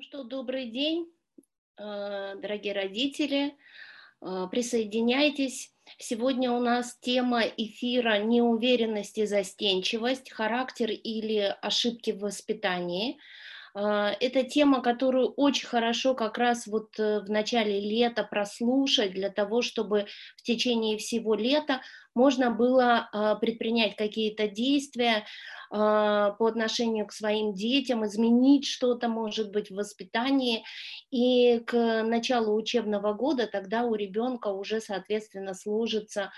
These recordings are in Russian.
Ну что, добрый день, э, дорогие родители. Э, присоединяйтесь. Сегодня у нас тема эфира «Неуверенность и застенчивость. Характер или ошибки в воспитании». Э, это тема, которую очень хорошо как раз вот в начале лета прослушать для того, чтобы в течение всего лета можно было предпринять какие-то действия, а, по отношению к своим детям, изменить что-то, может быть, в воспитании. И к началу учебного года тогда у ребенка уже, соответственно, сложится а,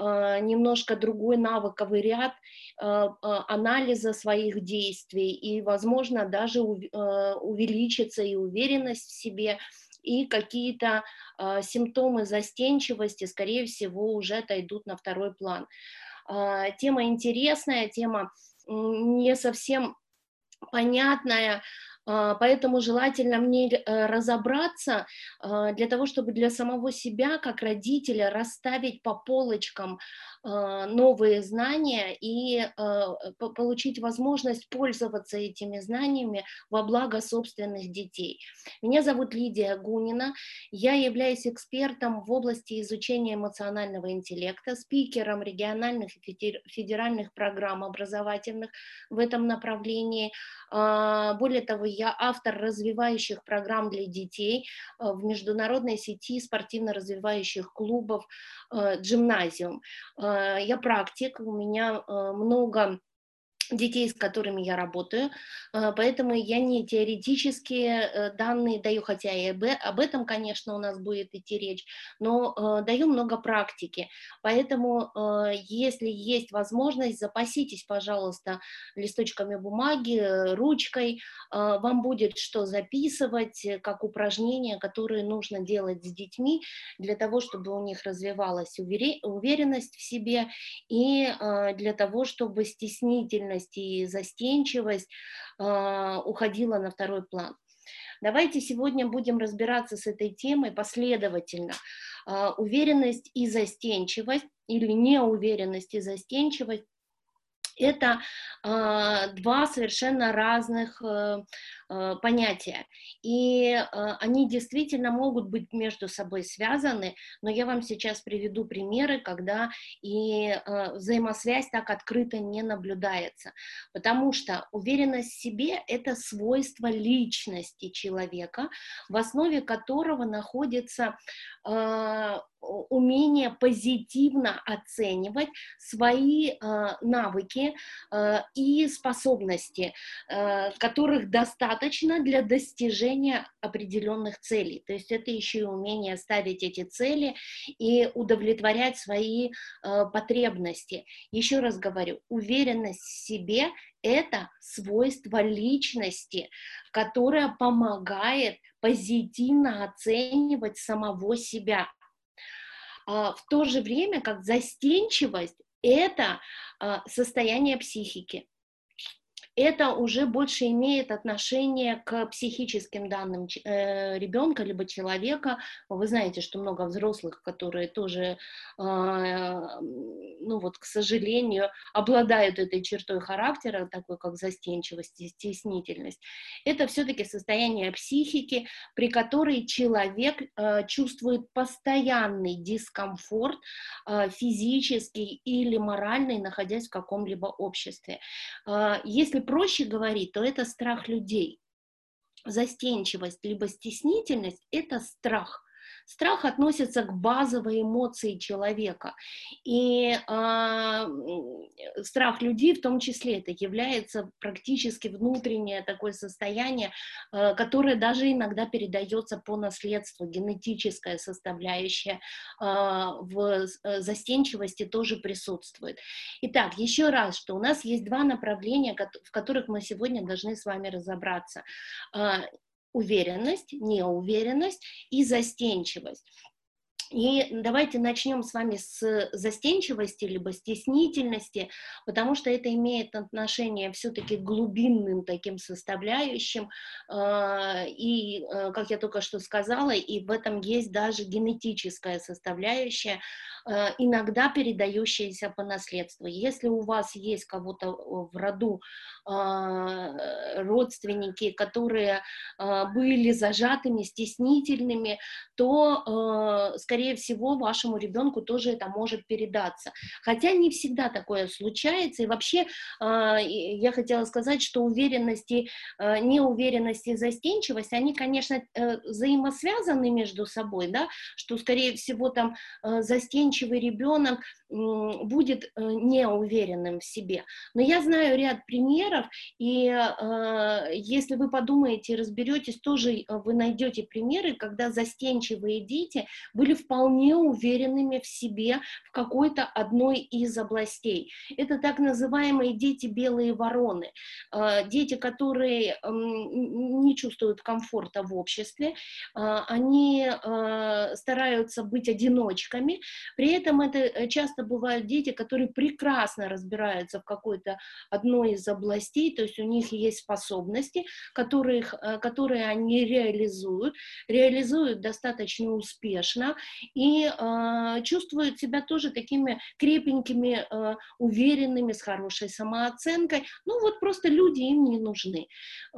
немножко другой навыковый ряд а, анализа своих действий, и, возможно, даже увеличится и уверенность в себе, и какие-то симптомы застенчивости, скорее всего, уже отойдут на второй план. Тема интересная, тема не совсем понятная, а, поэтому желательно мне э, разобраться а, для того, чтобы для самого себя, как родителя, расставить по полочкам а, новые знания и получить возможность пользоваться этими знаниями во благо собственных детей. Меня зовут Лидия Гунина, я являюсь экспертом в области изучения эмоционального интеллекта, спикером региональных и федеральных программ образовательных в этом направлении. Более того, я автор развивающих программ для детей э, в международной сети спортивно-развивающих клубов «Джимназиум». Э, я практик, у меня э, много детей, с которыми я работаю, э, поэтому я не теоретические э, данные даю, хотя и об этом, конечно, у нас будет идти речь, но э, даю много практики, поэтому если есть возможность, запаситесь, пожалуйста, листочками бумаги, ручкой, вам будет что записывать, как упражнения, которые нужно делать с детьми для того, чтобы у них развивалась уверенность в себе и для того, чтобы стеснительность нервность и застенчивость э, уходила на второй план. Давайте сегодня будем разбираться с этой темой последовательно. Э, уверенность и застенчивость или неуверенность и застенчивость это э, два совершенно разных э, понятия. И э, они действительно могут быть между собой связаны, но я вам сейчас приведу примеры, когда и э, взаимосвязь так открыто не наблюдается. Потому что уверенность в себе – это свойство личности человека, в основе которого находится э, умение позитивно оценивать свои э, навыки э, и способности, э, которых достаточно для достижения определенных целей. То есть это еще и умение ставить эти цели и удовлетворять свои э, потребности. Еще раз говорю, уверенность в себе это свойство личности, которое помогает позитивно оценивать самого себя. А, в то же время как застенчивость – это а, состояние психики это уже больше имеет отношение к психическим данным э, ребенка либо человека. Вы знаете, что много взрослых, которые тоже, э, ну вот, к сожалению, обладают этой чертой характера, такой как застенчивость и стеснительность. Это все-таки состояние психики, при которой человек э, чувствует постоянный дискомфорт э, физический или моральный, находясь в каком-либо обществе. Если проще говорить, то это страх людей. Застенчивость либо стеснительность – это страх – Страх относится к базовой эмоции человека. И э, страх людей в том числе это является практически внутреннее такое состояние, э, которое даже иногда передается по наследству, генетическая составляющая э, в застенчивости тоже присутствует. Итак, еще раз, что у нас есть два направления, в которых мы сегодня должны с вами разобраться уверенность, неуверенность и застенчивость. И давайте начнем с вами с застенчивости, либо стеснительности, потому что это имеет отношение все-таки к глубинным таким составляющим. А, и, э, как я только что сказала, и в этом есть даже генетическая составляющая, иногда передающиеся по наследству. Если у вас есть кого-то в роду родственники, которые были зажатыми, стеснительными, то, скорее всего, вашему ребенку тоже это может передаться. Хотя не всегда такое случается. И вообще я хотела сказать, что уверенности, неуверенность и застенчивость, они, конечно, э, взаимосвязаны между собой, да, что, скорее всего, там э, застенчивый ребенок будет э, неуверенным в себе. Но я знаю ряд примеров, и если вы подумаете, разберетесь, тоже вы найдете примеры, когда застенчивые дети были вполне уверенными в себе в какой-то одной из областей. Это так называемые дети белые вороны, дети, которые не чувствуют комфорта в обществе, они стараются быть одиночками, при этом это э, часто бывают дети, которые прекрасно разбираются в какой-то одной из областей, то есть у них есть способности, которых, э, которые они реализуют, реализуют достаточно успешно и э, чувствуют себя тоже такими крепенькими, э, уверенными, с хорошей самооценкой. Ну вот просто люди им не нужны.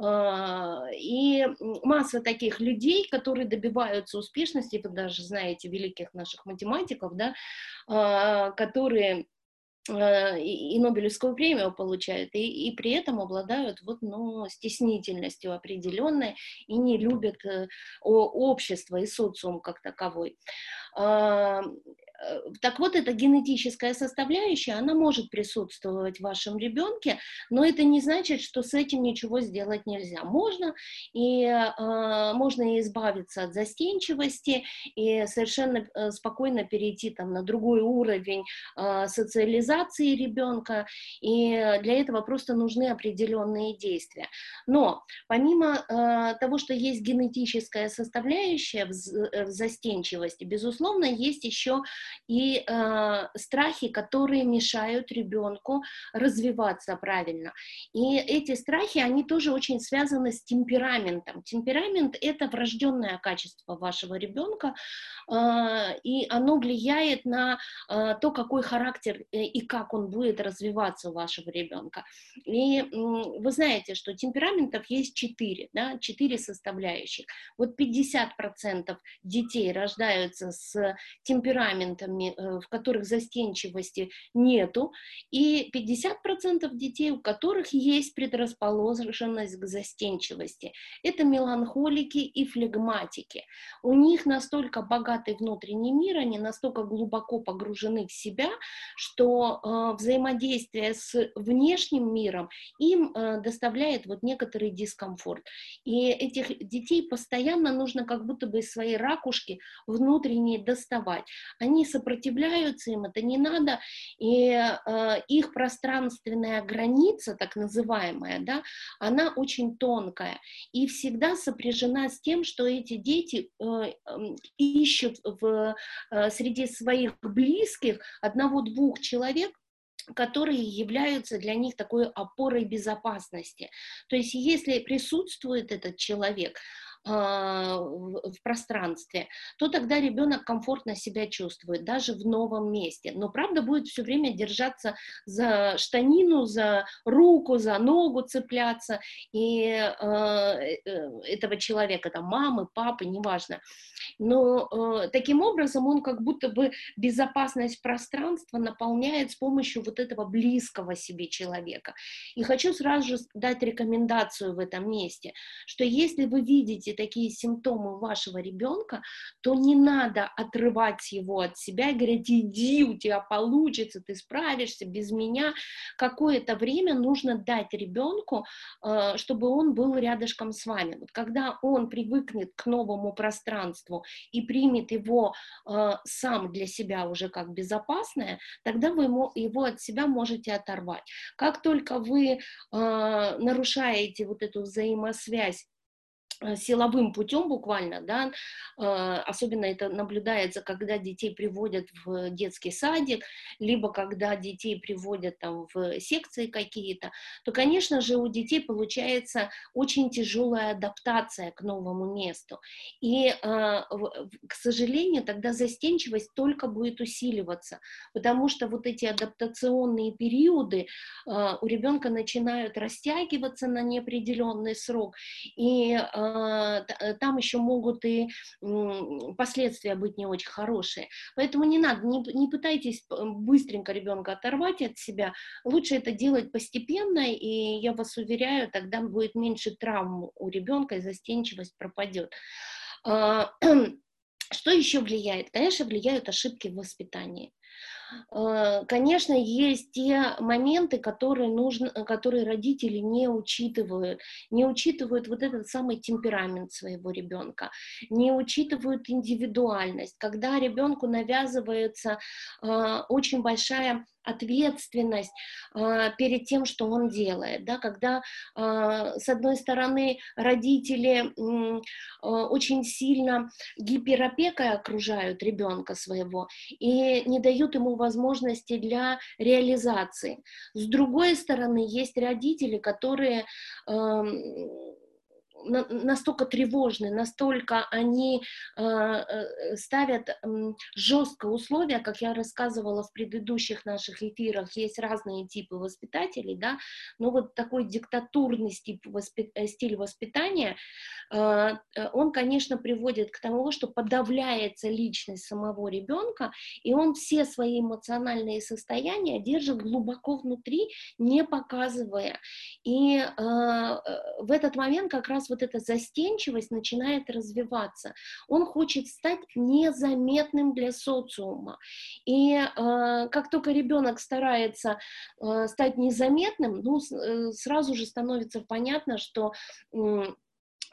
Э, и масса таких людей, которые добиваются успешности, вы даже знаете великих наших математиков, да, а, которые а, и Нобелевскую премию получают, и, и при этом обладают вот, ну, стеснительностью определенной и не любят э, общество и социум как таковой. Э, так вот, эта генетическая составляющая, она может присутствовать в вашем ребенке, но это не значит, что с этим ничего сделать нельзя. Можно, и э, можно и избавиться от застенчивости, и совершенно э, спокойно перейти там, на другой уровень э, социализации ребенка, и для этого просто нужны определенные действия. Но помимо э, того, что есть генетическая составляющая в, в застенчивости, безусловно, есть еще и э, страхи, которые мешают ребенку развиваться правильно. И эти страхи, они тоже очень связаны с темпераментом. Темперамент – это врожденное качество вашего ребенка, э, и оно влияет на э, то, какой характер э, и как он будет развиваться у вашего ребенка. И э, вы знаете, что темпераментов есть четыре, да, четыре составляющих. Вот 50% детей рождаются с темпераментом моментами, э, в которых застенчивости нету, и 50% детей, у которых есть предрасположенность к застенчивости. Это меланхолики и флегматики. У них настолько богатый внутренний мир, они настолько глубоко погружены в себя, что э, взаимодействие с внешним миром им э, доставляет вот некоторый дискомфорт. И этих детей постоянно нужно как будто бы из своей ракушки внутренней доставать. Они сопротивляются им, это не надо, и э, их пространственная граница, так называемая, да, она очень тонкая и всегда сопряжена с тем, что эти дети э, э, ищут в, э, среди своих близких одного-двух человек, которые являются для них такой опорой безопасности. То есть если присутствует этот человек, в пространстве, то тогда ребенок комфортно себя чувствует, даже в новом месте. Но правда будет все время держаться за штанину, за руку, за ногу цепляться, и а, э, этого человека, там, мамы, папы, неважно. Но э, таким образом он как будто бы безопасность пространства наполняет с помощью вот этого близкого себе человека. И хочу сразу же дать рекомендацию в этом месте, что если вы видите такие симптомы вашего ребенка, то не надо отрывать его от себя и говорить, иди, у тебя получится, ты справишься без меня. Какое-то время нужно дать ребенку, э, чтобы он был рядышком с вами. Вот когда он привыкнет к новому пространству и примет его э, сам для себя уже как безопасное, тогда вы его от себя можете оторвать. Как только вы э, нарушаете вот эту взаимосвязь силовым путем буквально, да, э, особенно это наблюдается, когда детей приводят в детский садик, либо когда детей приводят там в секции какие-то, то, конечно же, у детей получается очень тяжелая адаптация к новому месту. И, э, к сожалению, тогда застенчивость только будет усиливаться, потому что вот эти адаптационные периоды у ребенка начинают растягиваться на неопределенный срок, и Э, э, там еще могут и последствия быть не очень хорошие. Поэтому не надо, не, не пытайтесь быстренько ребенка оторвать от себя. Лучше это делать постепенно, и я вас уверяю, тогда будет меньше травм у ребенка, и застенчивость пропадет. А, что еще влияет? Конечно, влияют ошибки в воспитании. Э, конечно, есть те моменты, которые, нужно, которые родители не учитывают, не учитывают вот этот самый темперамент своего ребенка, не учитывают индивидуальность, когда ребенку навязывается э, очень большая ответственность э, перед тем, что он делает, да, когда э, с одной стороны родители э, очень сильно гиперопекой окружают ребенка своего и не дают ему возможности для реализации. С другой стороны есть родители, которые э, настолько тревожны, настолько они э, э, ставят жесткое условия, как я рассказывала в предыдущих наших эфирах, есть разные типы воспитателей, да, но вот такой диктатурный стиль, э, стиль воспитания, он, конечно, приводит к тому, что подавляется личность самого ребенка, и он все свои эмоциональные состояния держит глубоко внутри, не показывая. И в этот момент как раз вот эта застенчивость начинает развиваться. Он хочет стать незаметным для социума. И э, как только ребенок старается э, стать незаметным, ну, э, сразу же становится понятно, что э,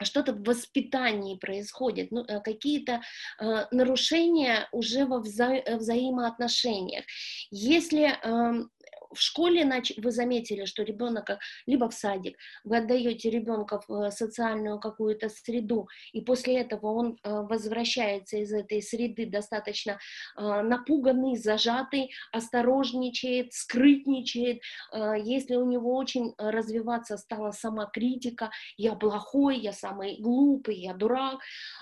что-то в воспитании происходит, ну, э, какие-то э, нарушения уже во вза взаимоотношениях. Если э, в школе вы заметили, что ребенок либо в садик, вы отдаете ребенка в э, социальную какую-то среду, и после этого он э, возвращается из этой среды достаточно э, напуганный, зажатый, осторожничает, скрытничает, если у него очень развиваться стала сама критика, я плохой, я самый глупый, я дурак,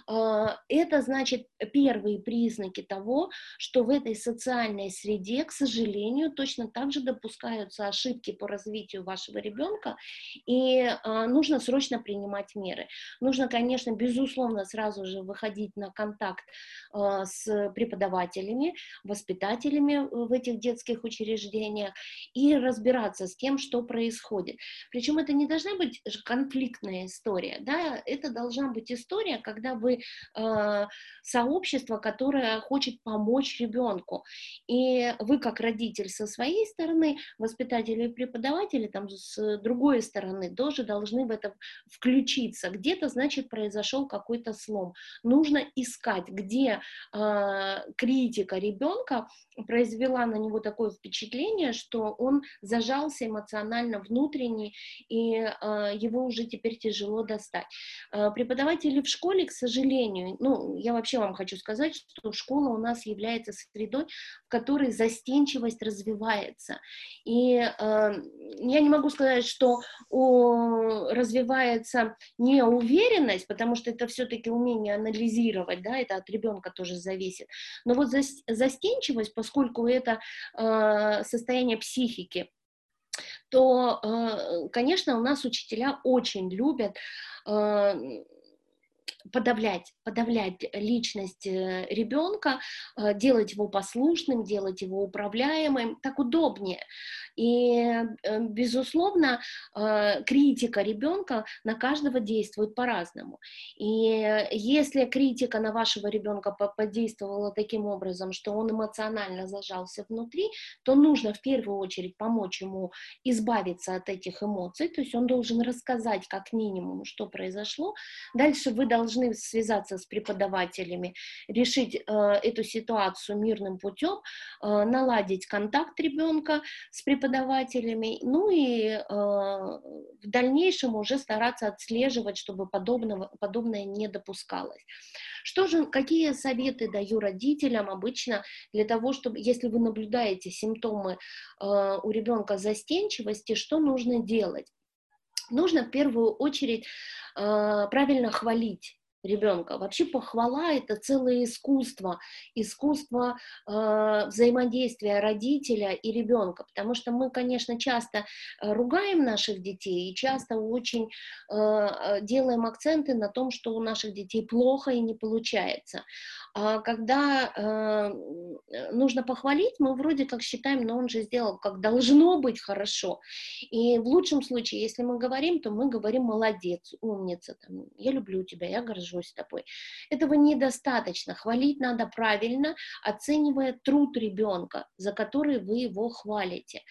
это значит первые признаки того, что в этой социальной среде, к сожалению, точно так же допускаются ошибки по развитию вашего ребенка, и а, нужно срочно принимать меры. Нужно, конечно, безусловно, сразу же выходить на контакт а, с преподавателями, воспитателями в этих детских учреждениях и разбираться с тем, что происходит. Причем это не должна быть конфликтная история, да, это должна быть история, когда вы э, сообщество, которое хочет помочь ребенку, и вы как родитель со своей стороны стороны, воспитатели и преподаватели там с другой стороны тоже должны в это включиться. Где-то, значит, произошел какой-то слом. Нужно искать, где э, критика ребенка произвела на него такое впечатление, что он зажался эмоционально внутренне, и э, его уже теперь тяжело достать. Э, преподаватели в школе, к сожалению, ну, я вообще вам хочу сказать, что школа у нас является средой, в которой застенчивость развивается. И э, я не могу сказать, что о, развивается неуверенность, потому что это все-таки умение анализировать, да, это от ребенка тоже зависит. Но вот застенчивость, поскольку это э, состояние психики, то, э, конечно, у нас учителя очень любят э, подавлять, подавлять личность э, ребенка, э, делать его послушным, делать его управляемым, так удобнее. И, э, безусловно, критика ребенка на каждого действует по-разному. И если критика на вашего ребенка подействовала таким образом, что он эмоционально зажался внутри, то нужно в первую очередь помочь ему избавиться от этих эмоций, то есть он должен рассказать как минимум, что произошло. Дальше вы должны должны связаться с преподавателями, решить э, эту ситуацию мирным путем, э, наладить контакт ребенка с преподавателями, ну и э, в дальнейшем уже стараться отслеживать, чтобы подобного, подобное не допускалось. Что же, какие советы даю родителям обычно для того, чтобы, если вы наблюдаете симптомы э, у ребенка застенчивости, что нужно делать? Нужно в первую очередь э, правильно хвалить ребенка. Вообще похвала это целое искусство, искусство э, взаимодействия родителя и ребенка, потому что мы, конечно, часто э, ругаем наших детей и часто очень э, э, делаем акценты на том, что у наших детей плохо и не получается. А когда э, нужно похвалить, мы вроде как считаем, но он же сделал, как должно быть хорошо. И в лучшем случае, если мы говорим, то мы говорим молодец, умница, там, я люблю тебя, я горжусь тобой. Этого недостаточно. Хвалить надо правильно, оценивая труд ребенка, за который вы его хвалите.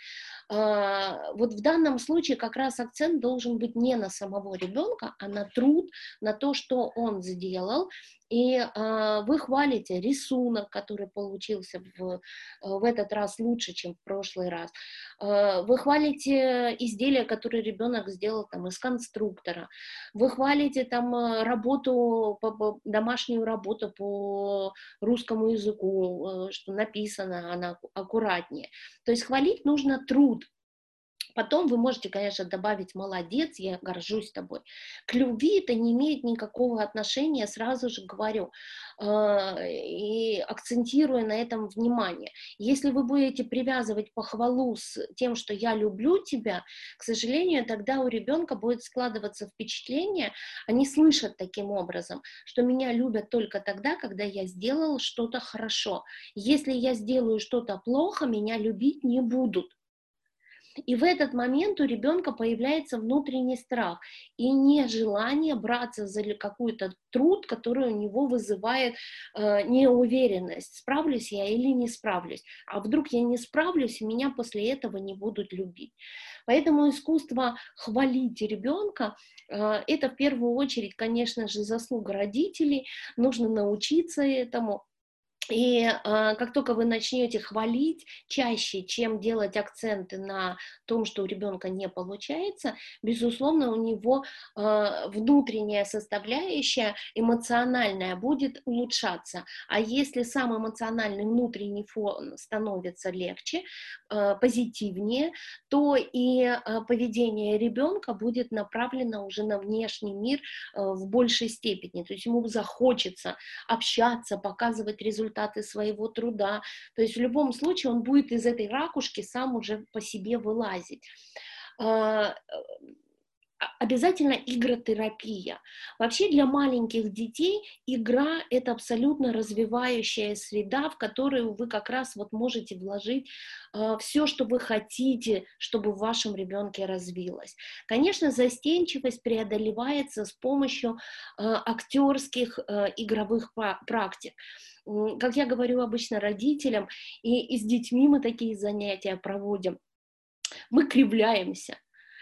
А, вот в данном случае как раз акцент должен быть не на самого ребенка, а на труд, на то, что он сделал, и э, вы хвалите рисунок, который получился в, в этот раз лучше, чем в прошлый раз. Э, вы хвалите изделие, которое ребенок сделал там из конструктора. Вы хвалите там работу, по, по, домашнюю работу по русскому языку, э, что написано она аккуратнее. То есть хвалить нужно труд, Потом вы можете, конечно, добавить «молодец, я горжусь тобой». К любви это не имеет никакого отношения, сразу же говорю, э, и акцентируя на этом внимание. Если вы будете привязывать похвалу с тем, что «я люблю тебя», к сожалению, тогда у ребенка будет складываться впечатление, они слышат таким образом, что меня любят только тогда, когда я сделал что-то хорошо. Если я сделаю что-то плохо, меня любить не будут. И в этот момент у ребенка появляется внутренний страх и нежелание браться за какой-то труд, который у него вызывает э, неуверенность, справлюсь я или не справлюсь. А вдруг я не справлюсь, и меня после этого не будут любить. Поэтому искусство хвалить ребенка э, это в первую очередь, конечно же, заслуга родителей. Нужно научиться этому. И э, как только вы начнете хвалить чаще, чем делать акценты на том, что у ребенка не получается, безусловно, у него э, внутренняя составляющая эмоциональная будет улучшаться. А если сам эмоциональный внутренний фон становится легче, э, позитивнее, то и э, поведение ребенка будет направлено уже на внешний мир э, в большей степени. То есть ему захочется общаться, показывать результаты результаты своего труда. То есть в любом случае он будет из этой ракушки сам уже по себе вылазить а, обязательно игротерапия. Вообще для маленьких детей игра — это абсолютно развивающая среда, в которую вы как раз вот можете вложить э, все, что вы хотите, чтобы в вашем ребенке развилось. Конечно, застенчивость преодолевается с помощью э, актерских э, игровых практик как я говорю обычно родителям, и, и с детьми мы такие занятия проводим, мы кривляемся,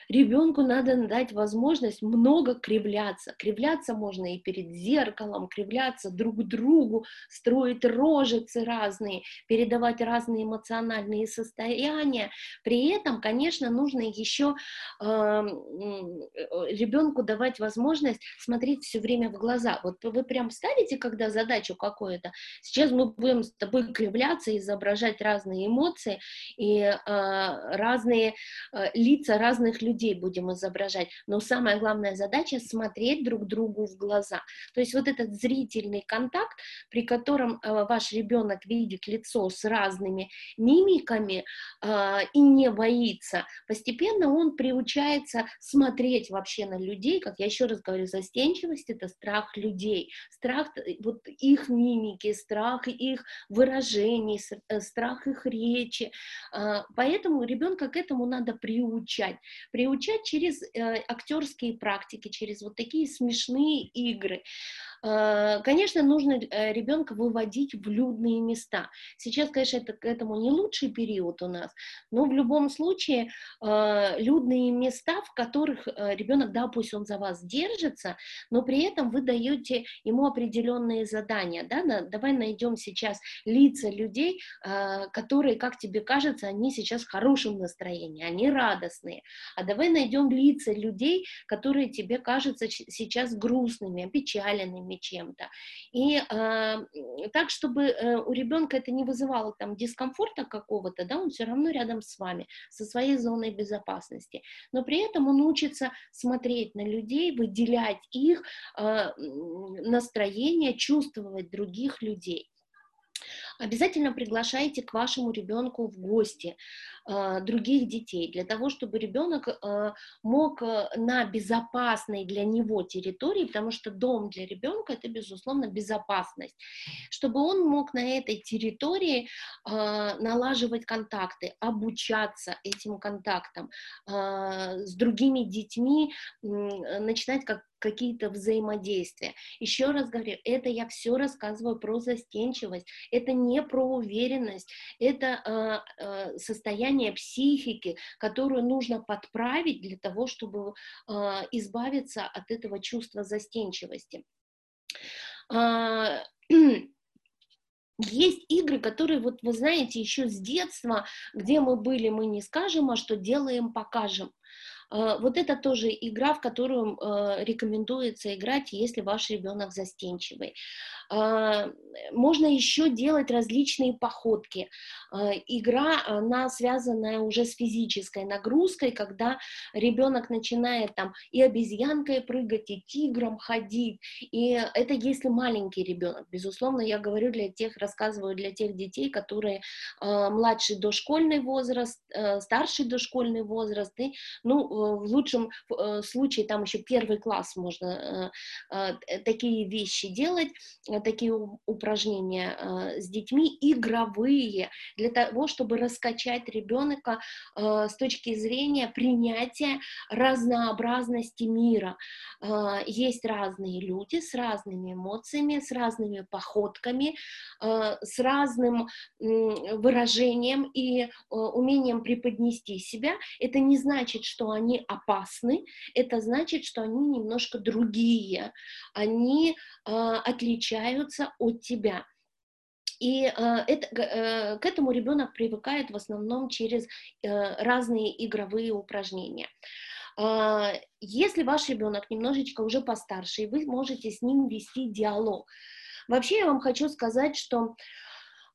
ребенку надо дать возможность много кривляться. Кривляться можно и перед зеркалом, кривляться друг другу, строить рожицы разные, передавать разные эмоциональные состояния. При этом, конечно, нужно еще э, ребенку давать возможность смотреть все время в глаза. Вот вы прям ставите, когда задачу какую-то, сейчас мы будем с тобой кривляться, изображать разные эмоции и э, разные э, лица разных людей людей будем изображать, но самая главная задача смотреть друг другу в глаза. То есть вот этот зрительный контакт, при котором э, ваш ребенок видит лицо с разными мимиками э, и не боится, постепенно он приучается смотреть вообще на людей, как я еще раз говорю, застенчивость это страх людей, страх э, вот их мимики, страх их выражений, страх их речи. Поэтому ребенка к этому надо приучать. Приучать через э, актерские практики, через вот такие смешные игры. Э, конечно, нужно э, ребенка выводить в людные места. Сейчас, конечно, это к этому не лучший период у нас, но в любом случае э, людные места, в которых ребенок, да, пусть он за вас держится, но при этом вы даете ему определенные задания, да, давай найдем сейчас лица людей, которые, как тебе кажется, они сейчас в хорошем настроении, они радостные, а давай найдем лица людей, которые тебе кажутся сейчас грустными, опечаленными, чем-то. И э, так, чтобы э, у ребенка это не вызывало там дискомфорта какого-то, да, он все равно рядом с вами, со своей зоной безопасности. Но при этом он учится смотреть на людей, выделять их э, настроение, чувствовать других людей. Обязательно приглашайте к вашему ребенку в гости э, других детей, для того, чтобы ребенок э, мог э, на безопасной для него территории, потому что дом для ребенка это, безусловно, безопасность, чтобы он мог на этой территории налаживать контакты, обучаться этим контактам с другими детьми, начинать как какие-то взаимодействия. Еще раз говорю, это я все рассказываю про застенчивость, это не про уверенность, это э, э, состояние психики, которую нужно подправить для того, чтобы э, избавиться от этого чувства застенчивости. Есть игры, которые, вот вы знаете, еще с детства, где мы были, мы не скажем, а что делаем, покажем. А, вот это тоже игра, в которую а, рекомендуется играть, если ваш ребенок застенчивый. А, можно еще делать различные походки. Игра, она связанная уже с физической нагрузкой, когда ребенок начинает там и обезьянкой прыгать, и тигром ходить. И это если маленький ребенок. Безусловно, я говорю для тех, рассказываю для тех детей, которые младший дошкольный возраст, старший дошкольный возраст, и, ну, в лучшем э, случае там еще первый класс можно э, э, такие вещи делать, такие упражнения с детьми, игровые, для того, чтобы раскачать ребенка с точки зрения принятия разнообразности мира. Есть разные люди с разными эмоциями, с разными походками, с разным выражением и умением преподнести себя. Это не значит, что они они опасны, это значит, что они немножко другие, они э, отличаются от тебя. И э, это, э, к этому ребенок привыкает в основном через э, разные игровые упражнения. Э, если ваш ребенок немножечко уже постарше, вы можете с ним вести диалог. Вообще я вам хочу сказать, что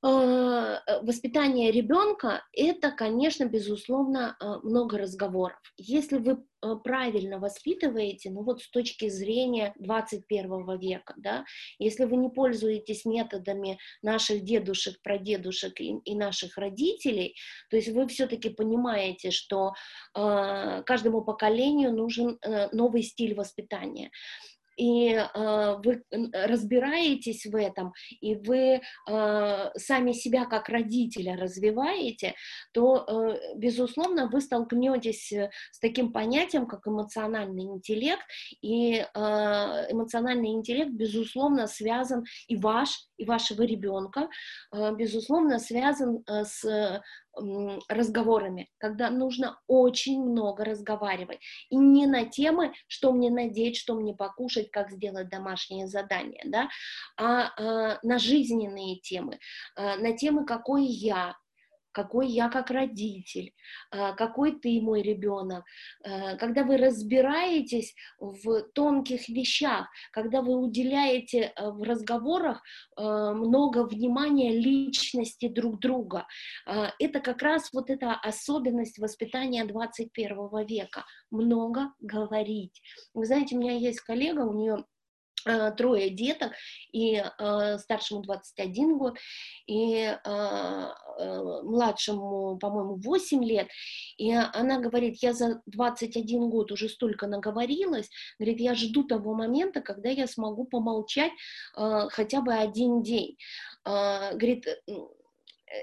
воспитание ребенка – это, конечно, безусловно, э, много разговоров. Если вы э, правильно воспитываете, ну вот с точки зрения 21 века, да, если вы не пользуетесь методами наших дедушек, прадедушек и, и наших родителей, то есть вы все-таки понимаете, что э, каждому поколению нужен э, новый стиль воспитания и э, вы разбираетесь в этом, и вы э, сами себя как родителя развиваете, то, э, безусловно, вы столкнетесь с таким понятием, как эмоциональный интеллект, и э, эмоциональный интеллект, безусловно, связан и ваш, и вашего ребенка, э, безусловно, связан э, с разговорами, когда нужно очень много разговаривать. И не на темы, что мне надеть, что мне покушать, как сделать домашнее задание, да, а, а на жизненные темы, а, на темы, какой я, какой я как родитель, а, какой ты мой ребенок, а, когда вы разбираетесь в тонких вещах, когда вы уделяете а, в разговорах много внимания личности друг друга. Это как раз вот эта особенность воспитания 21 века. Много говорить. Вы знаете, у меня есть коллега, у нее трое деток, и э, старшему 21 год, и э, э, младшему, по-моему, 8 лет, и она говорит, я за 21 год уже столько наговорилась, говорит, я жду того момента, когда я смогу помолчать э, хотя бы один день. Э, говорит,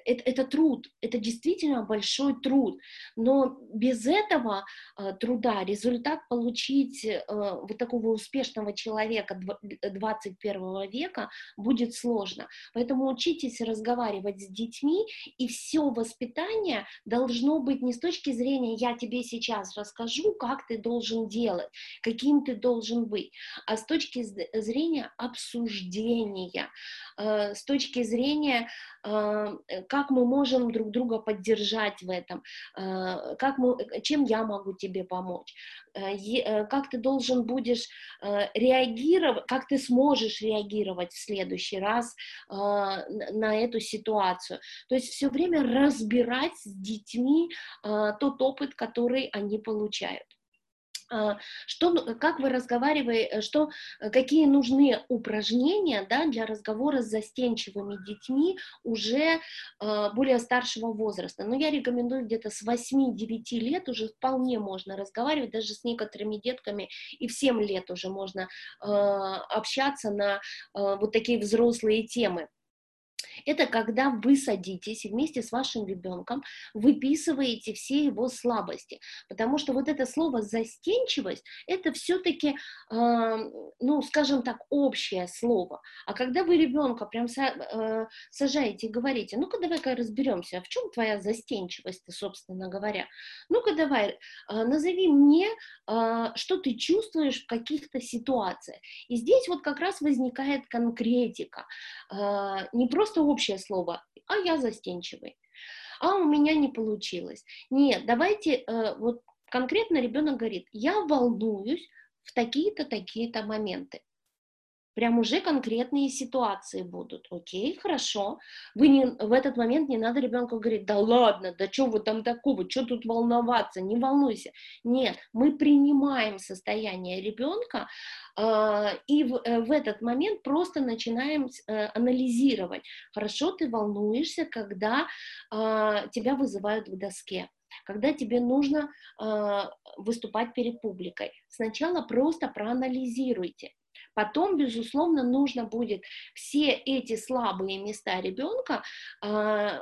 это, это труд, это действительно большой труд, но без этого э, труда результат получить э, вот такого успешного человека 21 века будет сложно. Поэтому учитесь разговаривать с детьми, и все воспитание должно быть не с точки зрения «я тебе сейчас расскажу, как ты должен делать, каким ты должен быть», а с точки зрения обсуждения, э, с точки зрения Э, как мы можем друг друга поддержать в этом, э, как мы, чем я могу тебе помочь, э, как ты должен будешь реагировать, как ты сможешь реагировать в следующий раз на эту ситуацию. То есть все время разбирать с детьми тот опыт, который они получают. А, что, как вы разговариваете, э, что, э, какие нужны упражнения да, для разговора с застенчивыми детьми уже э, более старшего возраста. Но я рекомендую где-то с 8-9 лет уже вполне можно разговаривать, даже с некоторыми детками и в 7 лет уже можно э, общаться на вот такие взрослые темы. Это когда вы садитесь вместе с вашим ребенком выписываете все его слабости, потому что вот это слово застенчивость, это все-таки, э, ну, скажем так, общее слово. А когда вы ребенка прям э, сажаете и говорите, ну-ка давай-ка разберемся, а в чем твоя застенчивость, собственно говоря? Ну-ка давай, э, назови мне, э, что ты чувствуешь в каких-то ситуациях. И здесь вот как раз возникает конкретика. Э, не просто общее слово, а я застенчивый, а у меня не получилось. Нет, давайте, э, вот конкретно ребенок говорит, я волнуюсь в такие-то, такие-то моменты прям уже конкретные ситуации будут. Окей, хорошо. Вы не, в этот момент не надо ребенку говорить, да ладно, да что вы там такого, что тут волноваться, не волнуйся. Нет, мы принимаем состояние ребенка э, и в, э, в этот момент просто начинаем э, анализировать. Хорошо, ты волнуешься, когда э, тебя вызывают в доске когда тебе нужно э, выступать перед публикой. Сначала просто проанализируйте, Потом, безусловно, нужно будет все эти слабые места ребенка э,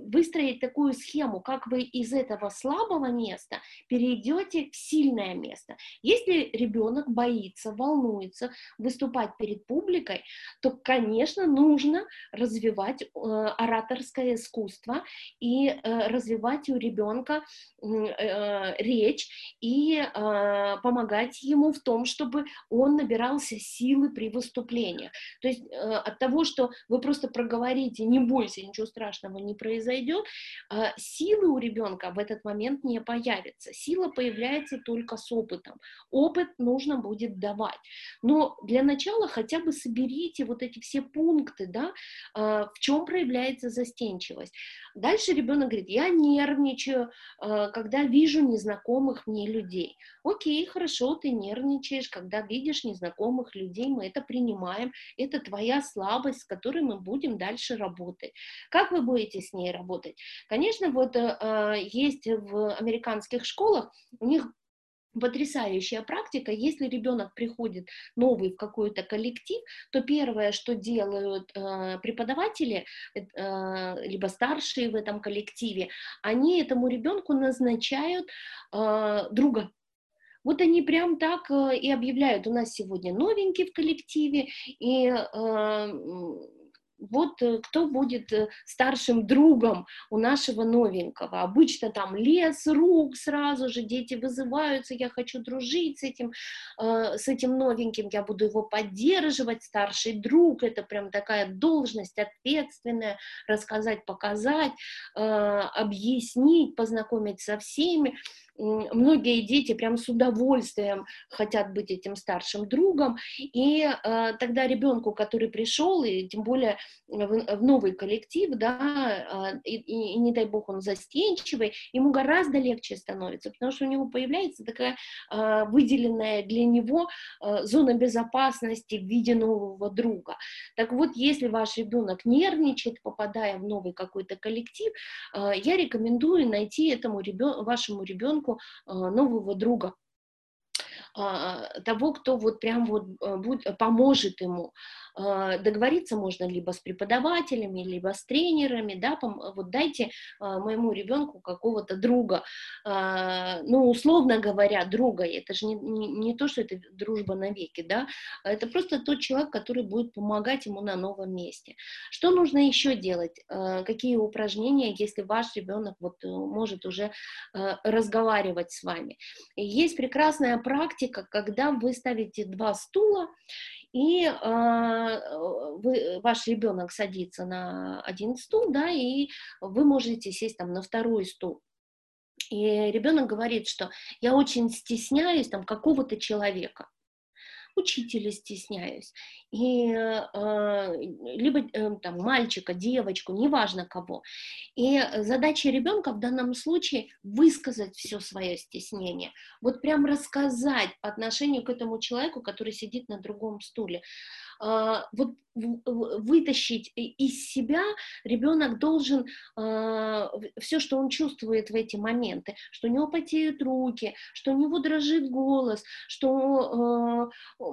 выстроить такую схему, как вы из этого слабого места перейдете в сильное место. Если ребенок боится, волнуется выступать перед публикой, то, конечно, нужно развивать э, ораторское искусство и э, развивать у ребенка э, речь и э, помогать ему в том, чтобы он набирался силы при выступлениях. То есть э, от того, что вы просто проговорите, не бойся, ничего страшного не произойдет, э, силы у ребенка в этот момент не появится. Сила появляется только с опытом. Опыт нужно будет давать. Но для начала хотя бы соберите вот эти все пункты, да, э, в чем проявляется застенчивость. Дальше ребенок говорит, я нервничаю, когда вижу незнакомых мне людей. Окей, хорошо, ты нервничаешь, когда видишь незнакомых людей, мы это принимаем, это твоя слабость, с которой мы будем дальше работать. Как вы будете с ней работать? Конечно, вот э, есть в американских школах, у них потрясающая практика. Если ребенок приходит новый в какой-то коллектив, то первое, что делают э, преподаватели, э, либо старшие в этом коллективе, они этому ребенку назначают э, друга вот они прям так э, и объявляют, у нас сегодня новенький в коллективе, и э, вот э, кто будет старшим другом у нашего новенького. Обычно там лес рук сразу же, дети вызываются, я хочу дружить с этим, с этим новеньким, я буду его поддерживать, старший друг, это прям такая должность ответственная, рассказать, показать, объяснить, познакомить со всеми многие дети прям с удовольствием хотят быть этим старшим другом, и э, тогда ребенку, который пришел, и тем более в, в новый коллектив, да, э, и, и, не дай бог он застенчивый, ему гораздо легче становится, потому что у него появляется такая э, выделенная для него э, зона безопасности в виде нового друга. Так вот, если ваш ребенок нервничает, попадая в новый какой-то коллектив, э, я рекомендую найти этому ребен... вашему ребенку человеку а, нового друга, а, того, кто вот прям вот а, будет, поможет ему. Э, договориться можно либо с преподавателями, либо с тренерами, да, вот дайте э, моему ребенку какого-то друга, ну, условно говоря, друга, это же не, не, не то, что это дружба навеки, да, это просто тот человек, который будет помогать ему на новом месте. Что нужно еще делать? Какие упражнения, если ваш ребенок вот может уже разговаривать с вами? Есть прекрасная практика, когда вы ставите два стула, и э, вы, ваш ребенок садится на один стул, да, и вы можете сесть там на второй стул. И ребенок говорит, что я очень стесняюсь там какого-то человека учителя стесняюсь, и, э, либо э, там мальчика, девочку, неважно кого. И задача ребенка в данном случае высказать все свое стеснение, вот прям рассказать по отношению к этому человеку, который сидит на другом стуле. А, вот вытащить из себя ребенок должен а, все, что он чувствует в эти моменты, что у него потеют руки, что у него дрожит голос, что а,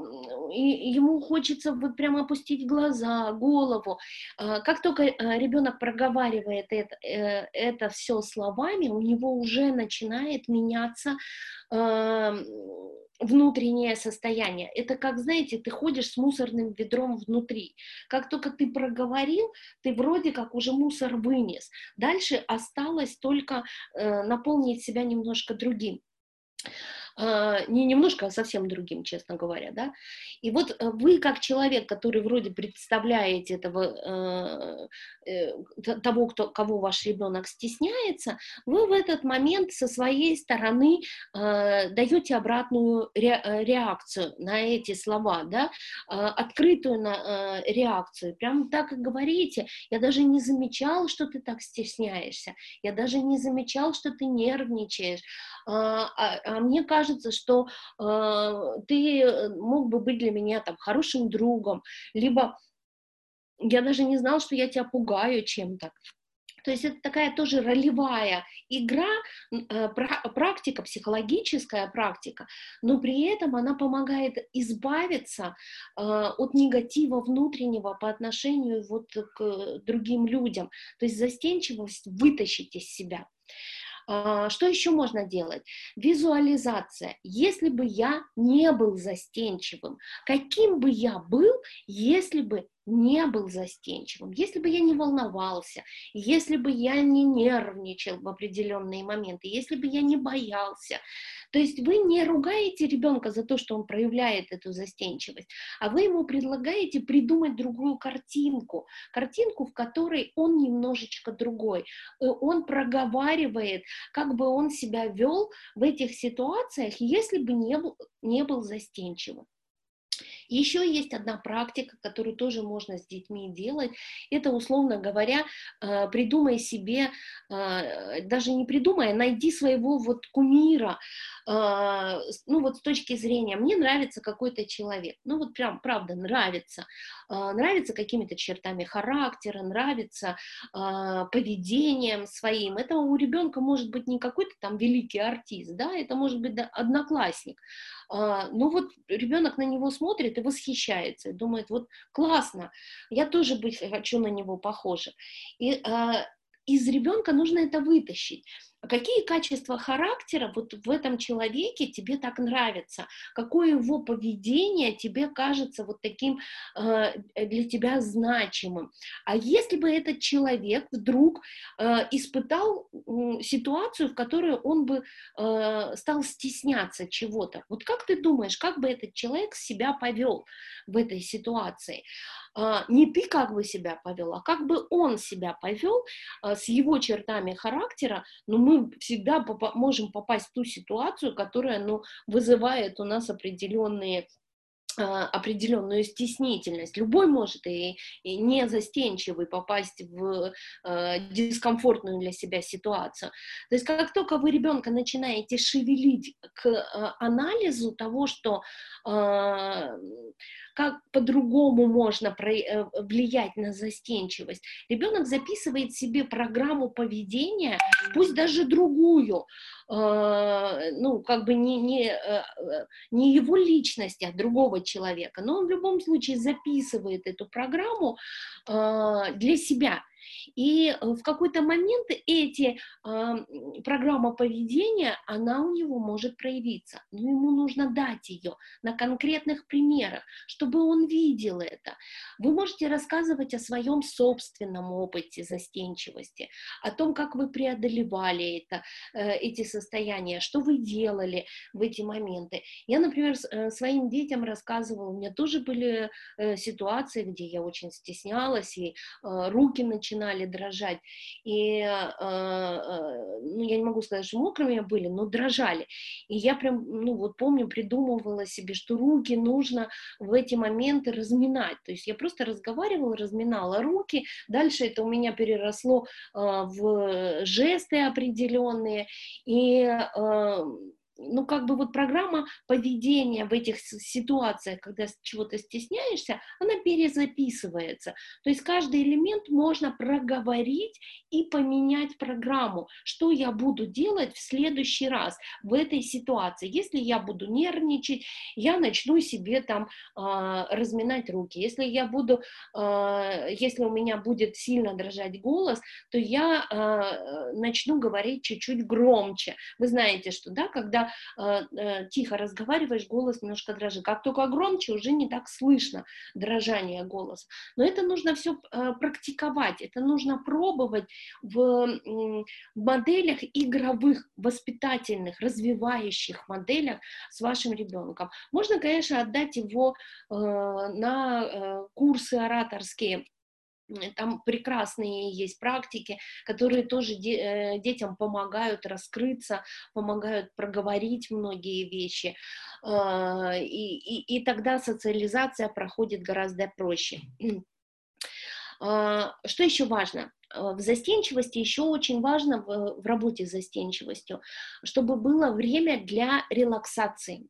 ему хочется вот прямо опустить глаза, голову. Как только ребенок проговаривает это, э, это все словами, у него уже начинает меняться внутреннее состояние. Это как, знаете, ты ходишь с мусорным ведром внутри. Как только ты проговорил, ты вроде как уже мусор вынес. Дальше осталось только э, наполнить себя немножко другим. А, не немножко, а совсем другим, честно говоря, да. И вот э, вы, как человек, который вроде представляете этого, э, э, того, кто, кого ваш ребенок стесняется, вы в этот момент со своей стороны даете обратную реакцию на эти слова, да, открытую на реакцию, прям так и говорите, я даже не замечал, что ты так стесняешься, я даже не замечал, что ты нервничаешь, а, а, а мне кажется, кажется, что э, ты э, мог бы быть для меня там хорошим другом, либо я даже не знал, что я тебя пугаю чем-то. То есть это такая тоже ролевая игра, э, практика, психологическая практика, но при этом она помогает избавиться э, от негатива внутреннего по отношению вот к другим людям. То есть застенчивость вытащить из себя. А, что еще можно делать? Визуализация. Если бы я не был застенчивым, каким бы я был, если бы не был застенчивым, если бы я не волновался, если бы я не нервничал в определенные моменты, если бы я не боялся. То есть вы не ругаете ребенка за то, что он проявляет эту застенчивость, а вы ему предлагаете придумать другую картинку, картинку, в которой он немножечко другой. Э, он проговаривает, как бы он себя вел в этих ситуациях, если бы не был, не был застенчивым. Еще есть одна практика, которую тоже можно с детьми делать. Это, условно говоря, э, придумай себе, э, даже не придумай, а найди своего вот кумира, ну вот с точки зрения, мне нравится какой-то человек, ну вот прям, правда, нравится, нравится какими-то чертами характера, нравится поведением своим. Это у ребенка может быть не какой-то там великий артист, да, это может быть одноклассник. Ну вот ребенок на него смотрит, и восхищается, думает, вот классно, я тоже быть хочу на него похожа. И из ребенка нужно это вытащить. Какие качества характера вот в этом человеке тебе так нравятся? Какое его поведение тебе кажется вот таким э, для тебя значимым? А если бы этот человек вдруг э, испытал э, ситуацию, в которой он бы э, стал стесняться чего-то, вот как ты думаешь, как бы этот человек себя повел в этой ситуации? Э, не ты как бы себя повел, а как бы он себя повел э, с его чертами характера, но мы всегда поп- можем попасть в ту ситуацию, которая ну, вызывает у нас определенные а, определенную стеснительность. Любой может и, и не застенчивый попасть в э, дискомфортную для себя ситуацию. То есть как только вы ребенка начинаете шевелить к э, анализу того, что э, как по-другому можно э, влиять на застенчивость. Ребенок записывает себе программу поведения, пусть даже другую, э, ну, как бы не, не, не его личности, а другого человека, но он в любом случае записывает эту программу для себя. И э, в какой-то момент эти э, программа поведения, она у него может проявиться, но ему нужно дать ее на конкретных примерах, чтобы он видел это. Вы можете рассказывать о своем собственном опыте застенчивости, о том, как вы преодолевали это, э, эти состояния, что вы делали в эти моменты. Я, например, э, своим детям рассказывала, у меня тоже были ситуации, где я очень стеснялась, и руки начинали начинали дрожать. И, э, э, ну, я не могу сказать, что мокрыми были, но дрожали. И я прям, ну, вот помню, придумывала себе, что руки нужно в эти моменты разминать. То есть я просто разговаривала, разминала руки. Дальше это у меня переросло э, в жесты определенные. И ну, как бы вот программа поведения в этих ситуациях, когда чего-то стесняешься, она перезаписывается. То есть каждый элемент можно проговорить и поменять программу, что я буду делать в следующий раз в этой ситуации. Если я буду нервничать, я начну себе там э, разминать руки. Если я буду, э, если у меня будет сильно дрожать голос, то я э, начну говорить чуть-чуть громче. Вы знаете, что, да, когда э, э, тихо разговариваешь, голос немножко дрожит. Как только громче, уже не так слышно дрожание голоса. Но это нужно все э, практиковать, это нужно пробовать в, в моделях игровых, воспитательных, развивающих моделях с вашим ребенком. Можно, конечно, отдать его э, на э, курсы ораторские там прекрасные есть практики, которые тоже де, э, детям помогают раскрыться, помогают проговорить многие вещи, э, и, и, и тогда социализация проходит гораздо проще. А, что еще важно? А, в застенчивости еще очень важно в, в работе с застенчивостью, чтобы было время для релаксации,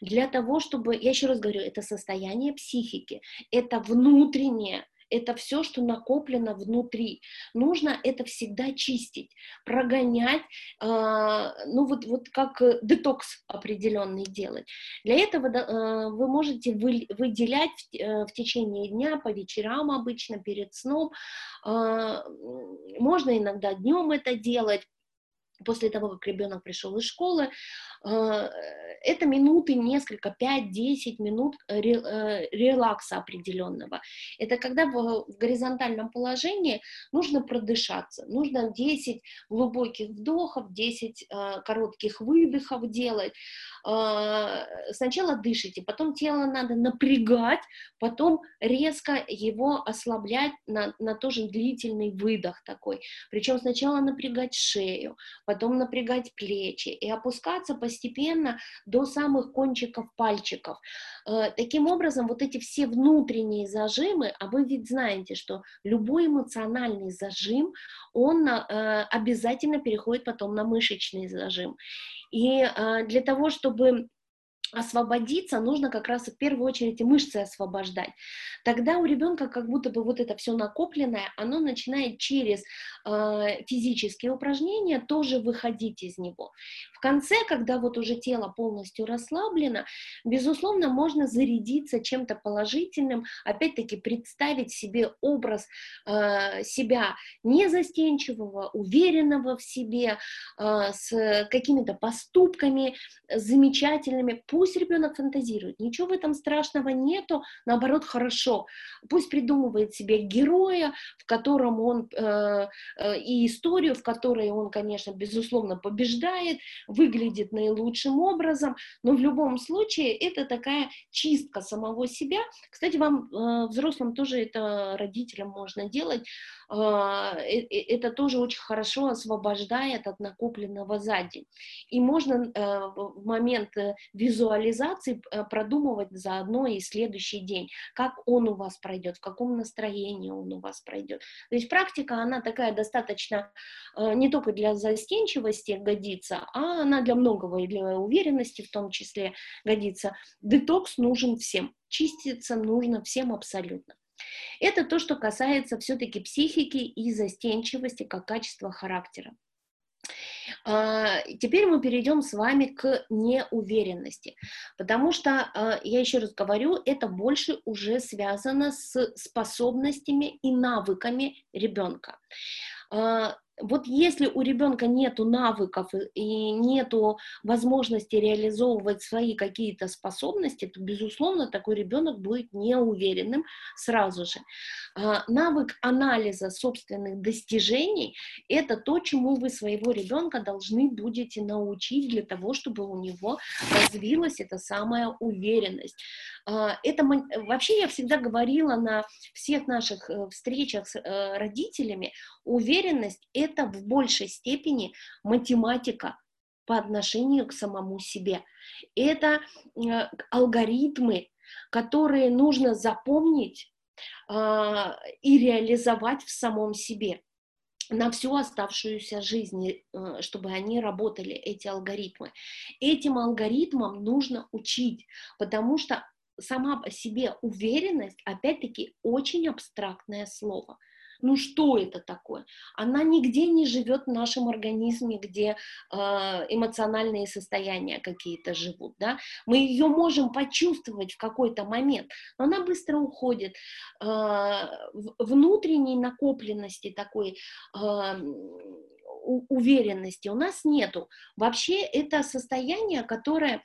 для того, чтобы, я еще раз говорю, это состояние психики, это внутреннее это все, что накоплено внутри. Нужно это всегда чистить, прогонять, э, ну вот, вот как э, детокс определенный делать. Для этого э, вы можете вы, выделять в, э, в течение дня, по вечерам обычно, перед сном. Э, можно иногда днем это делать, после того, как ребенок пришел из школы, э, это минуты несколько, 5-10 минут э, релакса определенного. Это когда в горизонтальном положении нужно продышаться, нужно 10 глубоких вдохов, 10 э, коротких выдохов делать. Сначала дышите, потом тело надо напрягать, потом резко его ослаблять на, на тоже длительный выдох такой. Причем сначала напрягать шею, потом напрягать плечи и опускаться постепенно до самых кончиков пальчиков. Э, таким образом, вот эти все внутренние зажимы, а вы ведь знаете, что любой эмоциональный зажим, он э, обязательно переходит потом на мышечный зажим. И э, для того, чтобы освободиться, нужно как раз в первую очередь мышцы освобождать. Тогда у ребенка как будто бы вот это все накопленное, оно начинает через э, физические упражнения тоже выходить из него. В конце, когда вот уже тело полностью расслаблено, безусловно, можно зарядиться чем-то положительным, опять-таки представить себе образ э, себя незастенчивого, уверенного в себе, э, с какими-то поступками замечательными, Пусть ребенок фантазирует, ничего в этом страшного нету, наоборот, хорошо. Пусть придумывает себе героя, в котором он, э, э, и историю, в которой он, конечно, безусловно, побеждает, выглядит наилучшим образом, но в любом случае это такая чистка самого себя. Кстати, вам, э, взрослым, тоже это родителям можно делать, а, э, э, это тоже очень хорошо освобождает от накопленного сзади. И можно в момент визуализации визуализации э, продумывать заодно и следующий день, как он у вас пройдет, в каком настроении он у вас пройдет. То есть практика, она такая достаточно э, не только для застенчивости годится, а она для многого и для уверенности в том числе годится. Детокс нужен всем, чиститься нужно всем абсолютно. Это то, что касается все-таки психики и застенчивости как качества характера. А, теперь мы перейдем с вами к неуверенности, потому что, а, я еще раз говорю, это больше уже связано с способностями и навыками ребенка. Вот если у ребенка нету навыков и нету возможности реализовывать свои какие-то способности, то, безусловно, такой ребенок будет неуверенным сразу же. А, навык анализа собственных достижений – это то, чему вы своего ребенка должны будете научить для того, чтобы у него развилась эта самая уверенность. А, это вообще я всегда говорила на всех наших э, встречах с э, родителями, уверенность – это в большей степени математика по отношению к самому себе. Это э, алгоритмы, которые нужно запомнить а, и реализовать в самом себе на всю оставшуюся жизнь, э, чтобы они работали, эти алгоритмы. Этим алгоритмам нужно учить, потому что сама по себе уверенность, опять-таки, очень абстрактное слово. Ну что это такое? Она нигде не живет в нашем организме, где э, эмоциональные состояния какие-то живут, да? Мы ее можем почувствовать в какой-то момент, но она быстро уходит. Э, внутренней накопленности такой э, уверенности у нас нету. Вообще это состояние, которое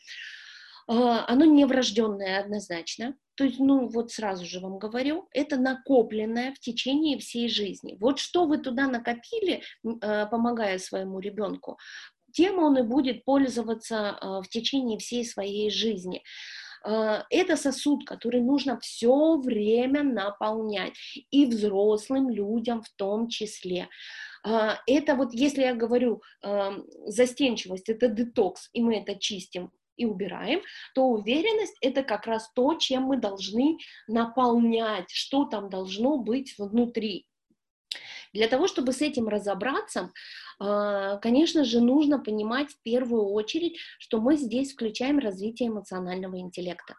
оно не врожденное однозначно, то есть, ну, вот сразу же вам говорю, это накопленное в течение всей жизни. Вот что вы туда накопили, а, помогая своему ребенку, тем он и будет пользоваться а, в течение всей своей жизни. Это сосуд, который нужно все время наполнять, и взрослым людям в том числе. Это вот, если я говорю застенчивость, это детокс, и мы это чистим и убираем, то уверенность это как раз то, чем мы должны наполнять, что там должно быть внутри. Для того, чтобы с этим разобраться, а, конечно же, нужно понимать в первую очередь, что мы здесь включаем развитие эмоционального интеллекта.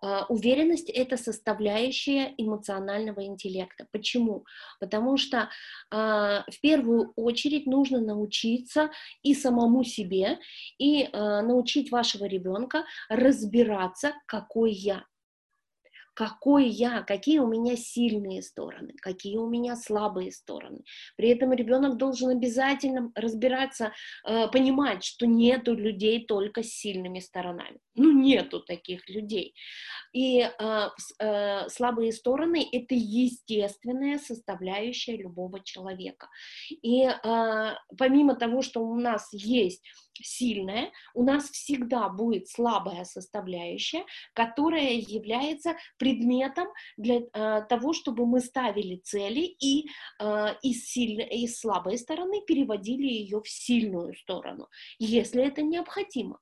А, уверенность – это составляющая эмоционального интеллекта. Почему? Потому что а, в первую очередь нужно научиться и самому себе, и а, научить вашего ребенка разбираться, какой я какой я, какие у меня сильные стороны, какие у меня слабые стороны. При этом ребенок должен обязательно разбираться, э, понимать, что нету людей только с сильными сторонами. Ну, нету таких людей. И э, э, слабые стороны – это естественная составляющая любого человека. И помимо того, что у нас есть сильная, у нас всегда будет слабая составляющая, которая является предметом для э, того, чтобы мы ставили цели и э, из, сильной, из слабой стороны переводили ее в сильную сторону, если это необходимо.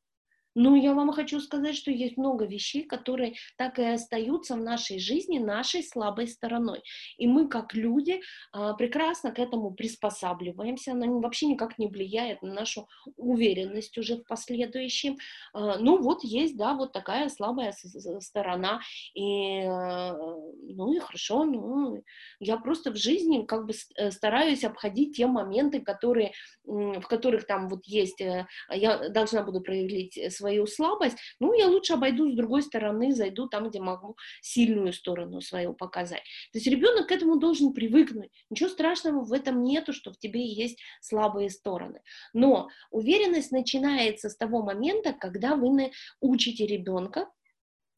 Ну, я вам хочу сказать, что есть много вещей, которые так и остаются в нашей жизни нашей слабой стороной. И мы, как люди, а, прекрасно к этому приспосабливаемся. Она вообще никак не влияет на нашу уверенность уже в последующем. А, ну, вот есть, да, вот такая слабая сторона. И, а, ну, и хорошо, ну, я просто в жизни как бы э, стараюсь обходить те моменты, которые, в которых там вот есть, э, я должна буду проявить свою свою слабость, ну, я лучше обойду с другой стороны, зайду там, где могу сильную сторону свою показать. То есть ребенок к этому должен привыкнуть. Ничего страшного в этом нету, что в тебе есть слабые стороны. Но уверенность начинается с того момента, когда вы учите ребенка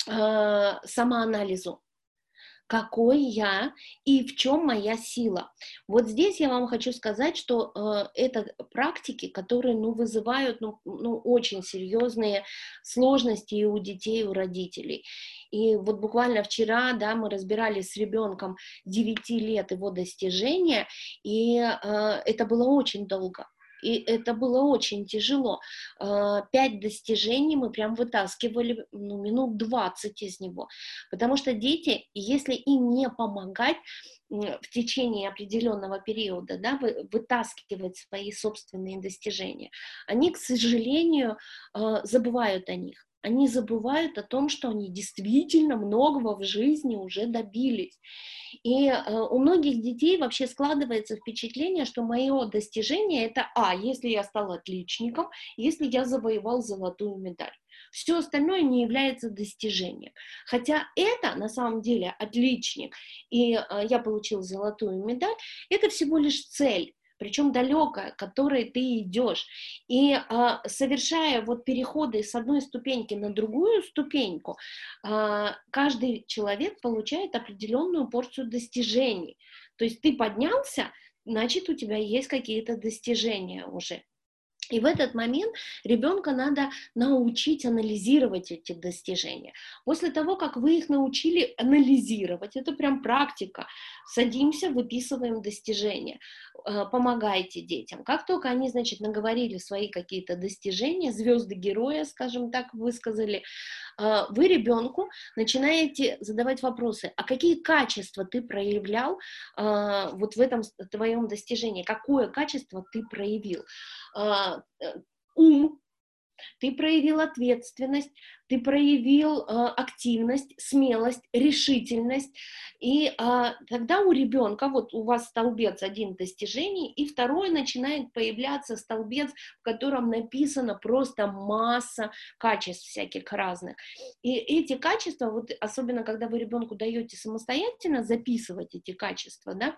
э, самоанализу какой я и в чем моя сила. Вот здесь я вам хочу сказать, что э, это практики, которые ну, вызывают ну, ну, очень серьезные сложности и у детей, и у родителей. И вот буквально вчера, да, мы разбирали с ребенком 9 лет его достижения, и э, это было очень долго И это было очень тяжело. А, пять достижений мы прям вытаскивали ну, минут 20 из него. Потому что дети, если им не помогать, в течение определенного периода, да, вы, вытаскивать свои собственные достижения, они, к сожалению, а, забывают о них они забывают о том, что они действительно многого в жизни уже добились. И э, у многих детей вообще складывается впечатление, что мое достижение это, а, если я стал отличником, если я завоевал золотую медаль. Все остальное не является достижением. Хотя это на самом деле отличник, и э, я получил золотую медаль, это всего лишь цель причем далекая, к которой ты идешь. И а, совершая вот переходы с одной ступеньки на другую ступеньку, а, каждый человек получает определенную порцию достижений. То есть ты поднялся, значит, у тебя есть какие-то достижения уже. И в этот момент ребенка надо научить анализировать эти достижения. После того, как вы их научили анализировать, это прям практика, садимся, выписываем достижения, э, помогайте детям. Как только они, значит, наговорили свои какие-то достижения, звезды героя, скажем так, высказали, э, вы ребенку начинаете задавать вопросы, а какие качества ты проявлял э, вот в этом твоем достижении, какое качество ты проявил ум, ты проявил ответственность, ты проявил э, активность, смелость, решительность, и э, тогда у ребенка вот у вас столбец один достижений, и второй начинает появляться столбец, в котором написано просто масса качеств всяких разных. И эти качества, вот особенно когда вы ребенку даете самостоятельно записывать эти качества, да,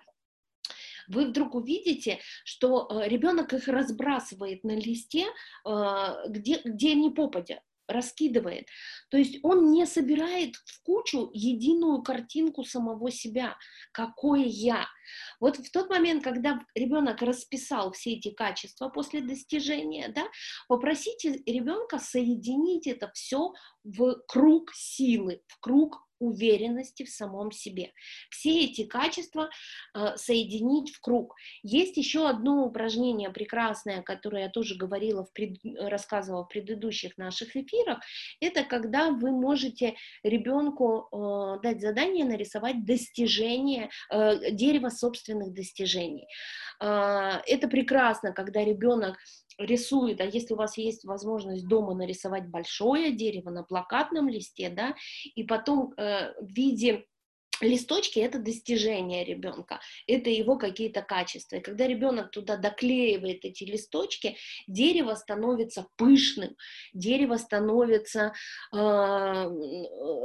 вы вдруг увидите, что э, ребенок их разбрасывает на листе, э, где, где не попадя раскидывает. То есть он не собирает в кучу единую картинку самого себя, какое я. Вот в тот момент, когда ребенок расписал все эти качества после достижения, да, попросите ребенка соединить это все в круг силы, в круг уверенности в самом себе. Все эти качества э, соединить в круг. Есть еще одно упражнение прекрасное, которое я тоже говорила, в пред... рассказывала в предыдущих наших эфирах. Это когда вы можете ребенку э, дать задание нарисовать достижение, э, дерево собственных достижений. Э, это прекрасно, когда ребенок рисует, а если у вас есть возможность дома нарисовать большое дерево на плакатном листе, да, и потом э, в виде листочки это достижение ребенка, это его какие-то качества. И когда ребенок туда доклеивает эти листочки, дерево становится пышным, дерево становится э,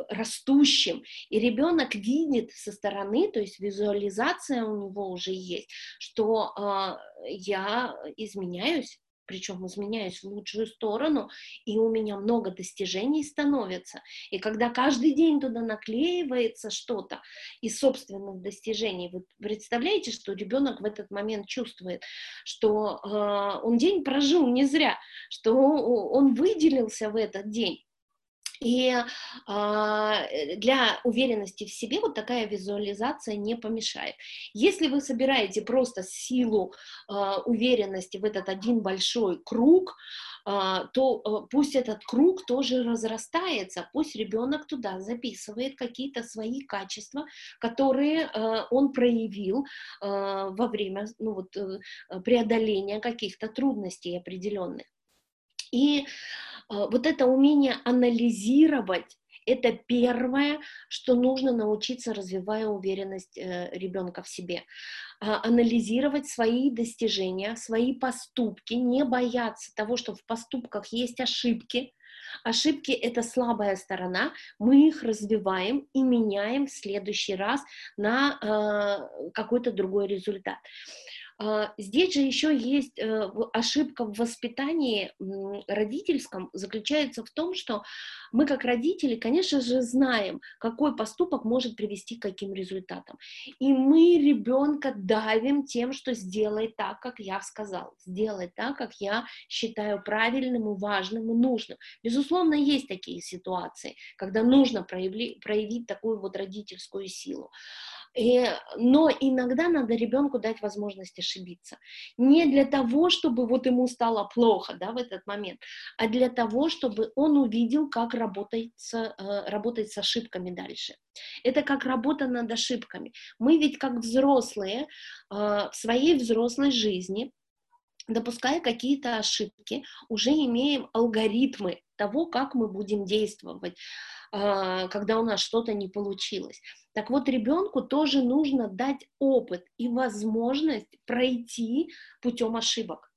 растущим, и ребенок видит со стороны, то есть визуализация у него уже есть, что э, я изменяюсь, причем изменяюсь в лучшую сторону, и у меня много достижений становится. И когда каждый день туда наклеивается что-то из собственных достижений, вы представляете, что ребенок в этот момент чувствует, что э, он день прожил не зря, что он выделился в этот день. И а, э, для уверенности в себе вот такая визуализация не помешает. Если вы собираете просто силу а, уверенности в этот один большой круг, а, то а, пусть этот круг тоже разрастается, пусть ребенок туда записывает какие-то свои качества, которые а, он проявил а, во время ну, вот, э, преодоления каких-то трудностей определенных. И а, вот это умение анализировать, это первое, что нужно научиться, развивая уверенность э, ребенка в себе. А, анализировать свои достижения, свои поступки, не бояться того, что в поступках есть ошибки. Ошибки — это слабая сторона, мы их развиваем и меняем в следующий раз на э, какой-то другой результат. А, здесь же еще есть э, ошибка в воспитании родительском, заключается в том, что мы как родители, конечно же, знаем, какой поступок может привести к каким результатам. И мы ребенка давим тем, что сделай так, как я сказал, сделай так, как я считаю правильным и важным и нужным. Безусловно, есть такие ситуации, когда нужно проявить, проявить такую вот родительскую силу. И, но иногда надо ребенку дать возможность ошибиться. Не для того, чтобы вот ему стало плохо да, в этот момент, а для того, чтобы он увидел, как работать с, э, работать с ошибками дальше. Это как работа над ошибками. Мы ведь как взрослые э, в своей взрослой жизни допуская какие-то ошибки, уже имеем алгоритмы того, как мы будем действовать, когда у нас что-то не получилось. Так вот, ребенку тоже нужно дать опыт и возможность пройти путем ошибок.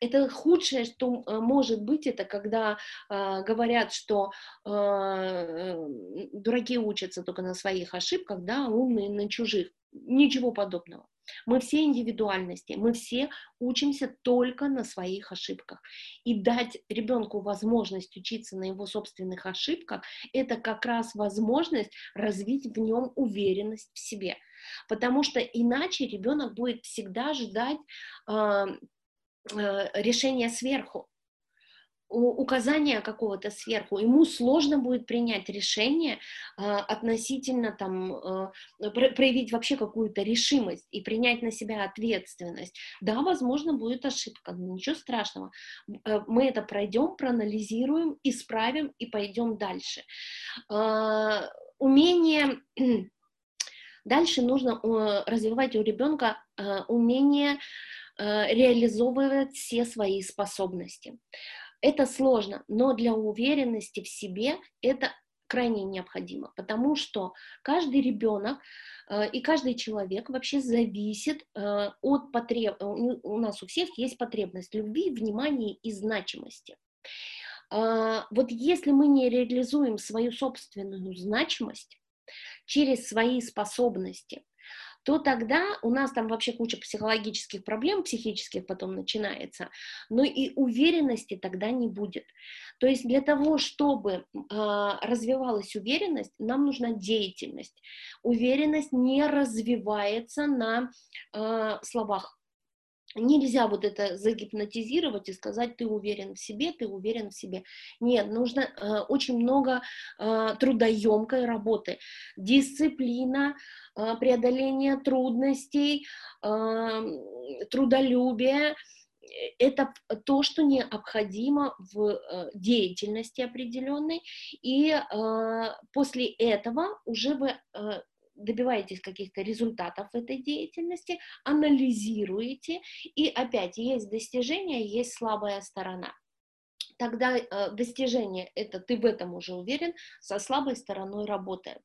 Это худшее, что э, может быть, это когда э, говорят, что э, дураки учатся только на своих ошибках, да, умные на чужих. Ничего подобного. Мы все индивидуальности, мы все учимся только на своих ошибках. И дать ребенку возможность учиться на его собственных ошибках, это как раз возможность развить в нем уверенность в себе. Потому что иначе ребенок будет всегда ждать э, э, решения сверху указания какого-то сверху, ему сложно будет принять решение э, относительно там э, проявить вообще какую-то решимость и принять на себя ответственность. Да, возможно, будет ошибка, но ничего страшного. Э, мы это пройдем, проанализируем, исправим и пойдем дальше. Э, умение дальше нужно э, развивать у ребенка э, умение э, реализовывать все свои способности. Это сложно, но для уверенности в себе это крайне необходимо, потому что каждый ребенок э, и каждый человек вообще зависит э, от потреб... Э, у нас у всех есть потребность любви, внимания и значимости. Э, вот если мы не реализуем свою собственную значимость через свои способности, то тогда у нас там вообще куча психологических проблем, психических потом начинается, но и уверенности тогда не будет. То есть для того, чтобы э, развивалась уверенность, нам нужна деятельность. Уверенность не развивается на э, словах. Нельзя вот это загипнотизировать и сказать, ты уверен в себе, ты уверен в себе. Нет, нужно э, очень много э, трудоемкой работы. Дисциплина, э, преодоление трудностей, э, трудолюбие – это то, что необходимо в э, деятельности определенной, и э, после этого уже вы э, добиваетесь каких-то результатов в этой деятельности, анализируете, и опять есть достижение, есть слабая сторона. Тогда э, достижение это ты в этом уже уверен, со слабой стороной работаем.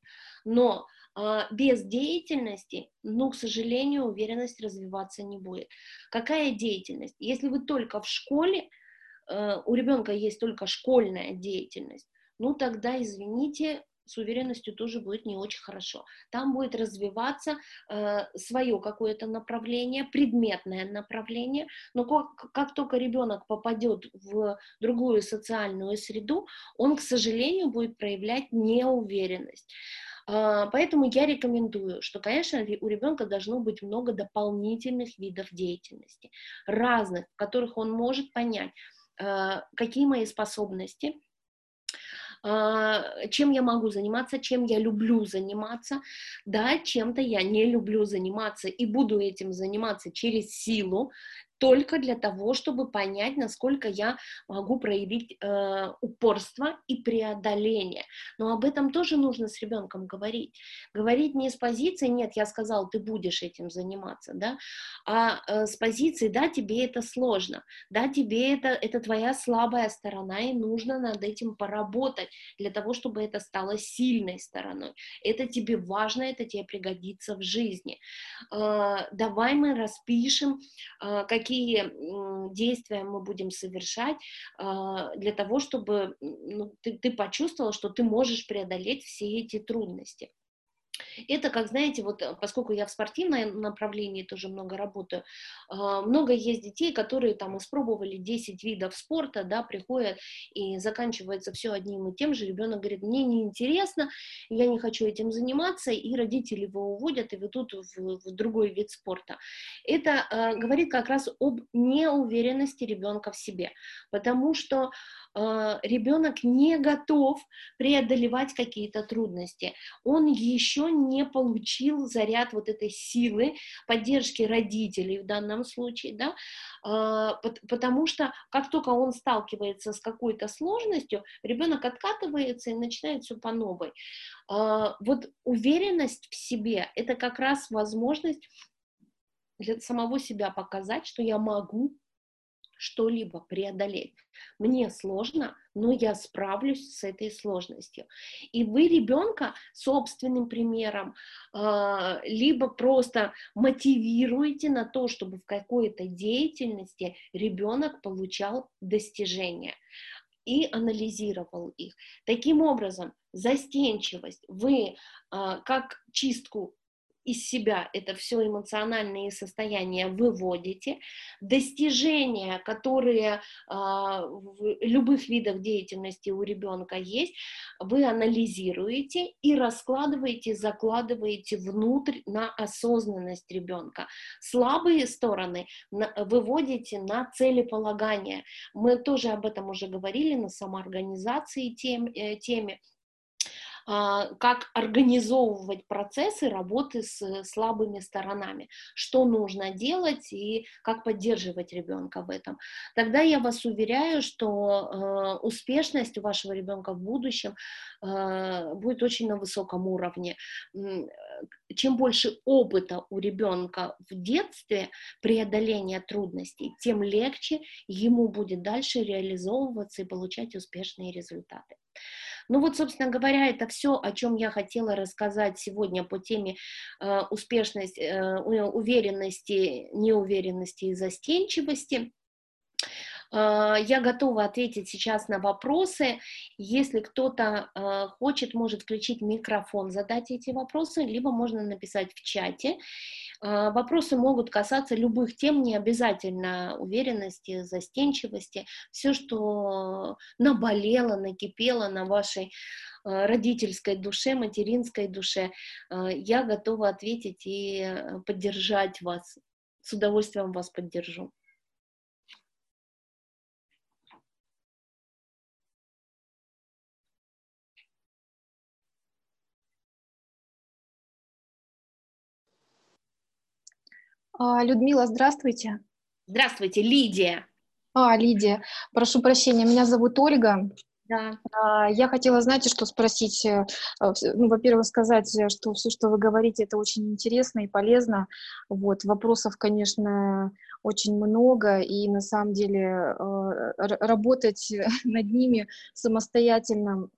Но э, без деятельности, ну, к сожалению, уверенность развиваться не будет. Какая деятельность? Если вы только в школе, э, у ребенка есть только школьная деятельность, ну тогда, извините, с уверенностью тоже будет не очень хорошо. Там будет развиваться э, свое какое-то направление, предметное направление, но как, как только ребенок попадет в другую социальную среду, он, к сожалению, будет проявлять неуверенность. Э, поэтому я рекомендую, что, конечно, у ребенка должно быть много дополнительных видов деятельности, разных, в которых он может понять, э, какие мои способности, чем я могу заниматься, чем я люблю заниматься, да, чем-то я не люблю заниматься и буду этим заниматься через силу, только для того, чтобы понять, насколько я могу проявить э, упорство и преодоление. Но об этом тоже нужно с ребенком говорить. Говорить не с позиции «нет, я сказал, ты будешь этим заниматься», да, а э, с позиции «да, тебе это сложно», «да, тебе это, это твоя слабая сторона, и нужно над этим поработать для того, чтобы это стало сильной стороной. Это тебе важно, это тебе пригодится в жизни. Э, давай мы распишем, э, какие какие действия мы будем совершать а, для того, чтобы ну, ты, ты почувствовал, что ты можешь преодолеть все эти трудности. Это, как знаете, вот э, поскольку я в спортивном направлении тоже много работаю, а, много есть детей, которые там испробовали 10 видов спорта, да, приходят и заканчивается все одним и тем же, ребенок говорит, мне неинтересно, я не хочу этим заниматься, и родители его уводят и ведут в, в другой вид спорта. Это э, говорит как раз об неуверенности ребенка в себе, потому что э, ребенок не готов преодолевать какие-то трудности, он еще не не получил заряд вот этой силы, поддержки родителей в данном случае, да, а, потому что как только он сталкивается с какой-то сложностью, ребенок откатывается и начинает все по новой. А, вот уверенность в себе — это как раз возможность для самого себя показать, что я могу что-либо преодолеть. Мне сложно, но я справлюсь с этой сложностью. И вы ребенка собственным примером, э, либо просто мотивируете на то, чтобы в какой-то деятельности ребенок получал достижения и анализировал их. Таким образом, застенчивость вы э, как чистку из себя это все эмоциональные состояния выводите, достижения, которые а, в любых видах деятельности у ребенка есть, вы анализируете и раскладываете, закладываете внутрь на осознанность ребенка. Слабые стороны выводите на целеполагание. Мы тоже об этом уже говорили на самоорганизации тем, э, теме. А, как организовывать процессы работы с слабыми сторонами, что нужно делать и как поддерживать ребенка в этом. Тогда я вас уверяю, что э, успешность у вашего ребенка в будущем э, будет очень на высоком уровне. Чем больше опыта у ребенка в детстве преодоления трудностей, тем легче ему будет дальше реализовываться и получать успешные результаты. Ну вот, собственно говоря, это все, о чем я хотела рассказать сегодня по теме э, успешность, э, уверенности, неуверенности и застенчивости. Э, я готова ответить сейчас на вопросы. Если кто-то э, хочет, может включить микрофон, задать эти вопросы, либо можно написать в чате. Э, вопросы могут касаться любых тем, не обязательно уверенности, застенчивости, все, что наболело, накипело на вашей родительской душе, материнской душе, я готова ответить и поддержать вас. С удовольствием вас поддержу. Людмила, здравствуйте. Здравствуйте, Лидия. А, Лидия, прошу прощения, меня зовут Ольга. Да. А, я хотела, знаете, что спросить, э, ну, во-первых, сказать, что все, что вы говорите, это очень интересно и полезно. Вот, вопросов, конечно, очень много, и на самом деле э, работать над ними самостоятельно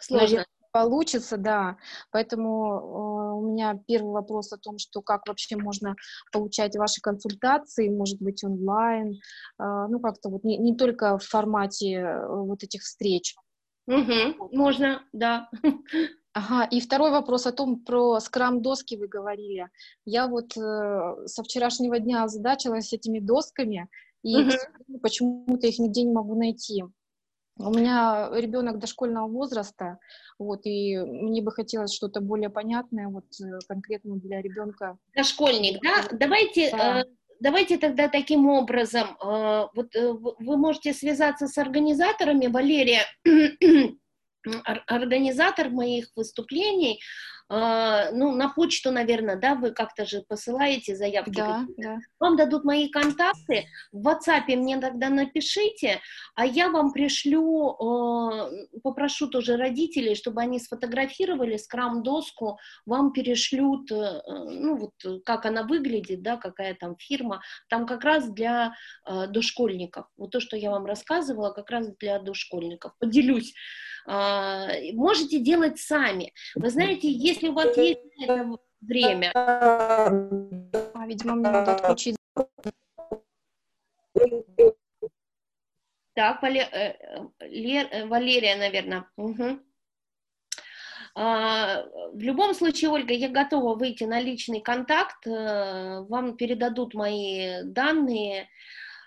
Сложно получится, да. Поэтому э, у меня первый вопрос о том, что как вообще можно получать ваши консультации, может быть, онлайн, э, ну, как-то вот не, не только в формате э, вот этих встреч. Угу, можно, да. Ага, и второй вопрос о том, про скрам-доски вы говорили. Я вот э, со вчерашнего дня озадачилась этими досками, и угу. почему-то их нигде не могу найти. У меня ребенок дошкольного возраста, вот, и мне бы хотелось что-то более понятное, вот, э, конкретно для ребенка. Дошкольник, да? Давайте, да. Э, давайте тогда таким образом, э, вот э, вы можете связаться с организаторами, Валерия, организатор моих выступлений, ну, на почту, наверное, да, вы как-то же посылаете заявки. Да, да. Вам дадут мои контакты, в WhatsApp мне тогда напишите, а я вам пришлю, э, попрошу тоже родителей, чтобы они сфотографировали скрам-доску, вам перешлют, э, ну, вот как она выглядит, да, какая там фирма, там как раз для э, дошкольников. Вот то, что я вам рассказывала, как раз для дошкольников. Поделюсь а, можете делать сами. Вы знаете, если у вас есть время... А, видимо, мне надо отключить. Так, Валерия, э, Валерия наверное. Угу. В любом случае, Ольга, я готова выйти на личный контакт, э, вам передадут мои данные, а,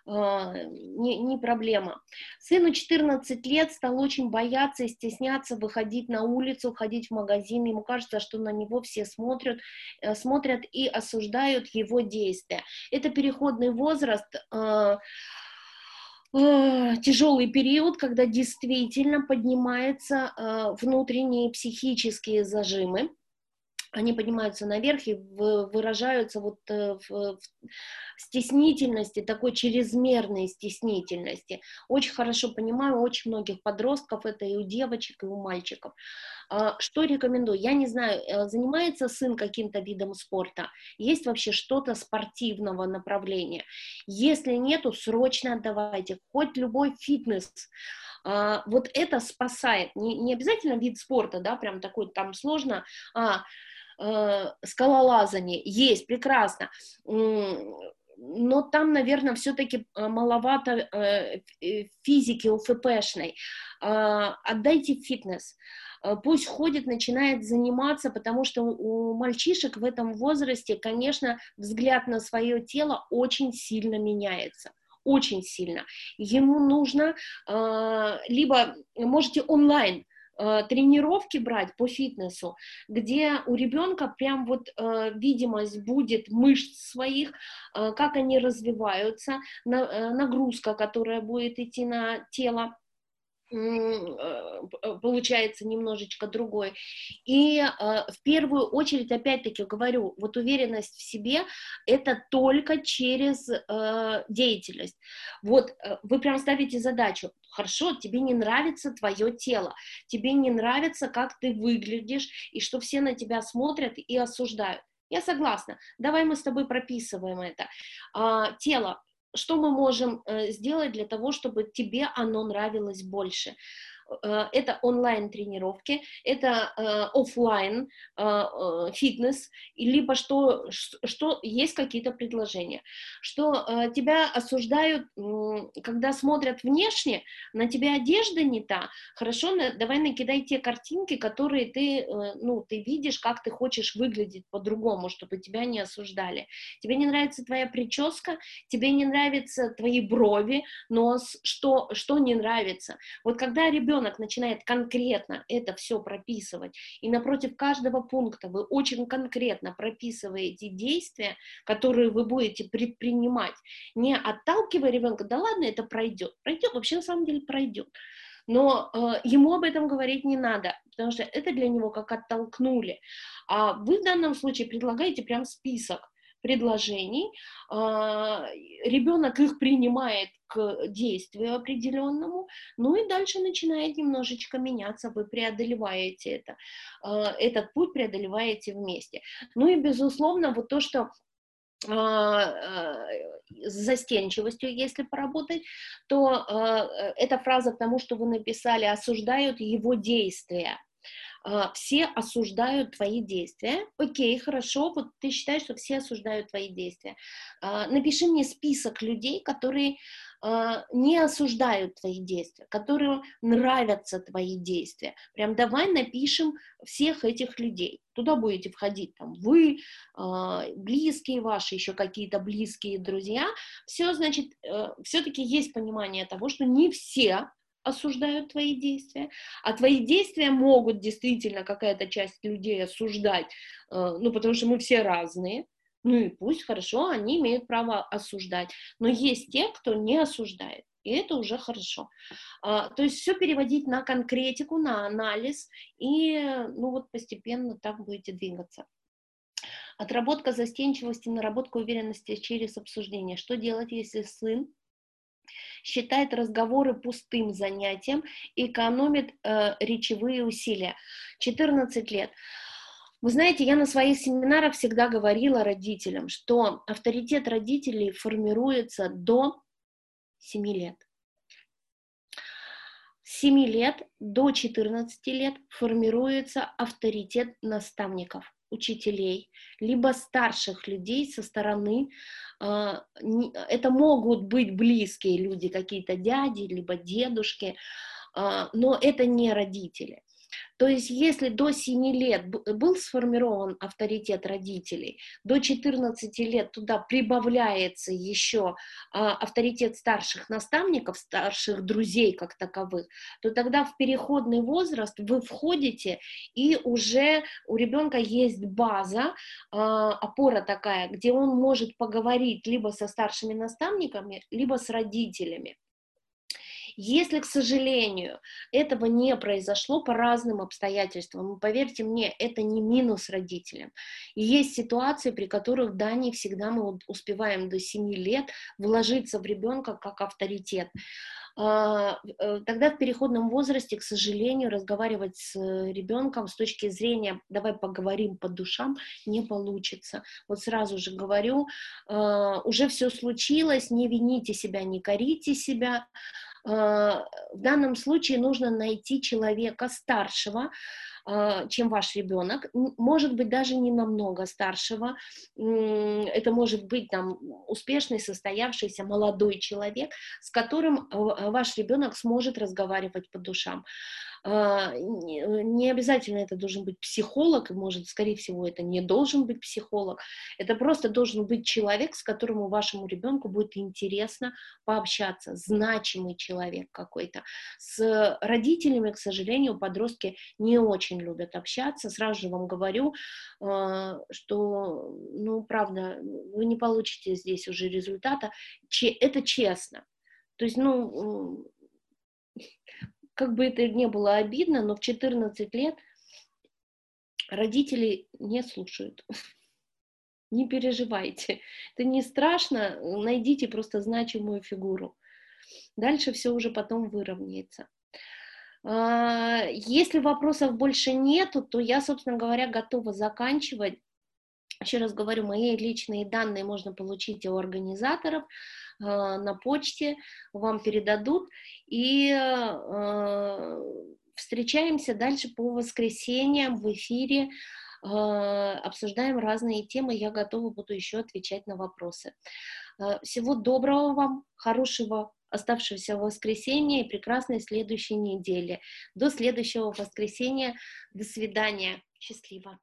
не, не проблема. Сыну 14 лет стал очень бояться и стесняться выходить на улицу, ходить в магазин. Ему кажется, что на него все смотрят, э, смотрят и осуждают его действия. Это переходный возраст, а, а, тяжелый период, когда действительно поднимаются внутренние психические зажимы они поднимаются наверх и выражаются вот э, в, стеснительности, такой чрезмерной стеснительности. Очень хорошо понимаю, очень многих подростков, это и у девочек, и у мальчиков. А, что рекомендую? Я не знаю, э, занимается сын каким-то видом спорта? Есть вообще что-то спортивного направления? Если нету, срочно отдавайте, хоть любой фитнес, а, вот это спасает. Не, не обязательно вид спорта, да, прям такой там сложно, а, скалолазание есть, прекрасно, но там, наверное, все-таки э, маловато э, физики УФПшной. Э, отдайте фитнес. Э, пусть ходит, начинает заниматься, потому что у мальчишек в этом возрасте, конечно, взгляд на свое тело очень сильно меняется очень сильно. Ему нужно э, либо можете онлайн э, тренировки брать по фитнесу, где у ребенка прям вот э, видимость будет мышц своих, э, как они развиваются, на, э, нагрузка, которая будет идти на тело. Э, получается немножечко другой. И э, в первую очередь, опять-таки говорю, вот уверенность в себе это только через э, деятельность. Вот вы прям ставите задачу, хорошо, тебе не нравится твое тело, тебе не нравится, как ты выглядишь, и что все на тебя смотрят и осуждают. Я согласна. Давай мы с тобой прописываем это. А, тело что мы можем э, сделать для того, чтобы тебе оно нравилось больше? Э, это онлайн-тренировки, это э, офлайн э, фитнес, либо что, что есть какие-то предложения, что тебя осуждают, когда смотрят внешне, на тебя одежда не та, хорошо, давай накидай те картинки, которые ты, ну, ты видишь, как ты хочешь выглядеть по-другому, чтобы тебя не осуждали. Тебе не нравится твоя прическа, тебе не нравятся твои брови, нос, что, что не нравится. Вот когда ребенок ребенок начинает конкретно это все прописывать, и напротив каждого пункта вы очень конкретно прописываете действия, которые вы будете предпринимать, не отталкивая ребенка, да ладно, это пройдет, пройдет, вообще на самом деле пройдет. Но э, ему об этом говорить не надо, потому что это для него как оттолкнули. А вы в данном случае предлагаете прям список предложений, а, ребенок их принимает к действию определенному, ну и дальше начинает немножечко меняться, вы преодолеваете это, а, этот путь преодолеваете вместе. Ну и, безусловно, вот то, что а, с застенчивостью, если поработать, то эта фраза к тому, что вы написали, осуждают его действия. А, все осуждают твои действия. Окей, хорошо, вот ты считаешь, что все осуждают твои действия. А, напиши мне список людей, которые а, не осуждают твои действия, которым нравятся твои действия. Прям давай напишем всех этих людей. Туда будете входить там вы, близкие ваши, еще какие-то близкие друзья. Все, значит, э, все-таки есть понимание того, что не все осуждают твои действия, а твои действия могут действительно какая-то часть людей осуждать, э, ну, потому что мы все разные, ну и пусть, хорошо, они имеют право осуждать, но есть те, кто не осуждает, и это уже хорошо. А, то есть все переводить на конкретику, на анализ, и, ну, вот постепенно так будете двигаться. Отработка застенчивости, наработка уверенности через обсуждение. Что делать, если сын считает разговоры пустым занятием и экономит э, речевые усилия. 14 лет. Вы знаете, я на своих семинарах всегда говорила родителям, что авторитет родителей формируется до 7 лет. С 7 лет до 14 лет формируется авторитет наставников учителей, либо старших людей со стороны. А, это могут быть близкие люди, какие-то дяди, либо дедушки, а, но это не родители. То есть если до 7 лет был сформирован авторитет родителей, до 14 лет туда прибавляется еще а, авторитет старших наставников, старших друзей как таковых, то тогда в переходный возраст вы входите, и уже у ребенка есть база, а, опора такая, где он может поговорить либо со старшими наставниками, либо с родителями. Если, к сожалению, этого не произошло по разным обстоятельствам, поверьте мне, это не минус родителям. И есть ситуации, при которых, да, не всегда мы успеваем до 7 лет вложиться в ребенка как авторитет. А, э, тогда в переходном возрасте, к сожалению, разговаривать с ребенком с точки зрения «давай поговорим по душам» не получится. Вот сразу же говорю, а, уже все случилось, не вините себя, не корите себя, в данном случае нужно найти человека старшего, а, чем ваш ребенок, может быть даже не намного старшего, это может быть там успешный, состоявшийся молодой человек, с которым а, ваш ребенок сможет разговаривать по душам. А, не обязательно это должен быть психолог, может, скорее всего, это не должен быть психолог, это просто должен быть человек, с которым вашему ребенку будет интересно пообщаться, значимый человек какой-то. С родителями, к сожалению, подростки не очень любят общаться, сразу же вам говорю, а, что, ну, правда, вы не получите здесь уже результата, это честно. То есть, ну, как бы это ни было обидно, но в 14 лет родители не слушают. Не переживайте. Это не страшно, найдите просто значимую фигуру. Дальше все уже потом выровняется. А, если вопросов больше нету, то я, собственно говоря, готова заканчивать. Еще раз говорю, мои личные данные можно получить у организаторов. А, на почте, вам передадут, и а, встречаемся дальше по воскресеньям в эфире, а, обсуждаем разные темы, я готова буду еще отвечать на вопросы. Всего доброго вам, хорошего оставшегося воскресенья и прекрасной следующей недели. До следующего воскресенья. До свидания. Счастливо.